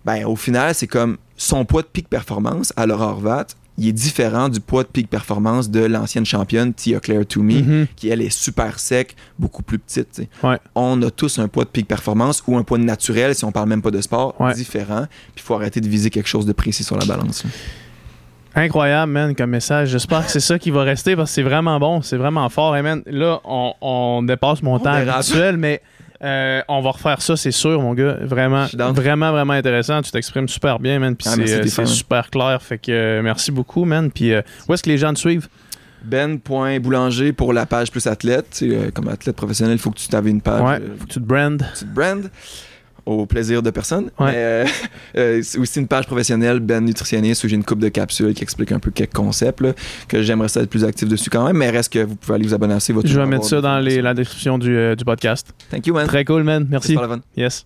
ben, au final, c'est comme son poids de pic performance à Laura Horvat, il est différent du poids de peak performance de l'ancienne championne Tia Claire Toomey, Mhm. qui elle est super sec, beaucoup plus petite. Ouais. On a tous un poids de peak performance ou un poids naturel, si on parle même pas de sport, Ouais. différent. Puis il faut arrêter de viser quelque chose de précis sur la balance. là. Incroyable, man, comme message. J'espère que c'est ça qui va rester parce que c'est vraiment bon, c'est vraiment fort. Hey, man, là, on, on dépasse mon On temps habituel, mais euh, on va refaire ça, c'est sûr, mon gars. Vraiment, vraiment, vraiment intéressant. Tu t'exprimes super bien, man. Puis Ah, c'est super clair. Fait que euh, merci beaucoup, man. Puis euh, où est-ce que les gens te suivent? Ben.boulanger pour la page plus athlète. Tu comme athlète professionnel, il faut que tu t'avais une page. Ouais, faut que tu te brandes. petite brand au plaisir de personne. Ouais. Euh, euh, c'est aussi une page professionnelle, Ben Nutritionniste, où j'ai une coupe de capsules qui explique un peu quelques concepts, là, que j'aimerais ça être plus actif dessus quand même, mais reste que vous pouvez aller vous abonner à va Je vais mettre ça dans les- la description du, euh, du podcast. Thank you, man. Très cool, man. Merci. Yes.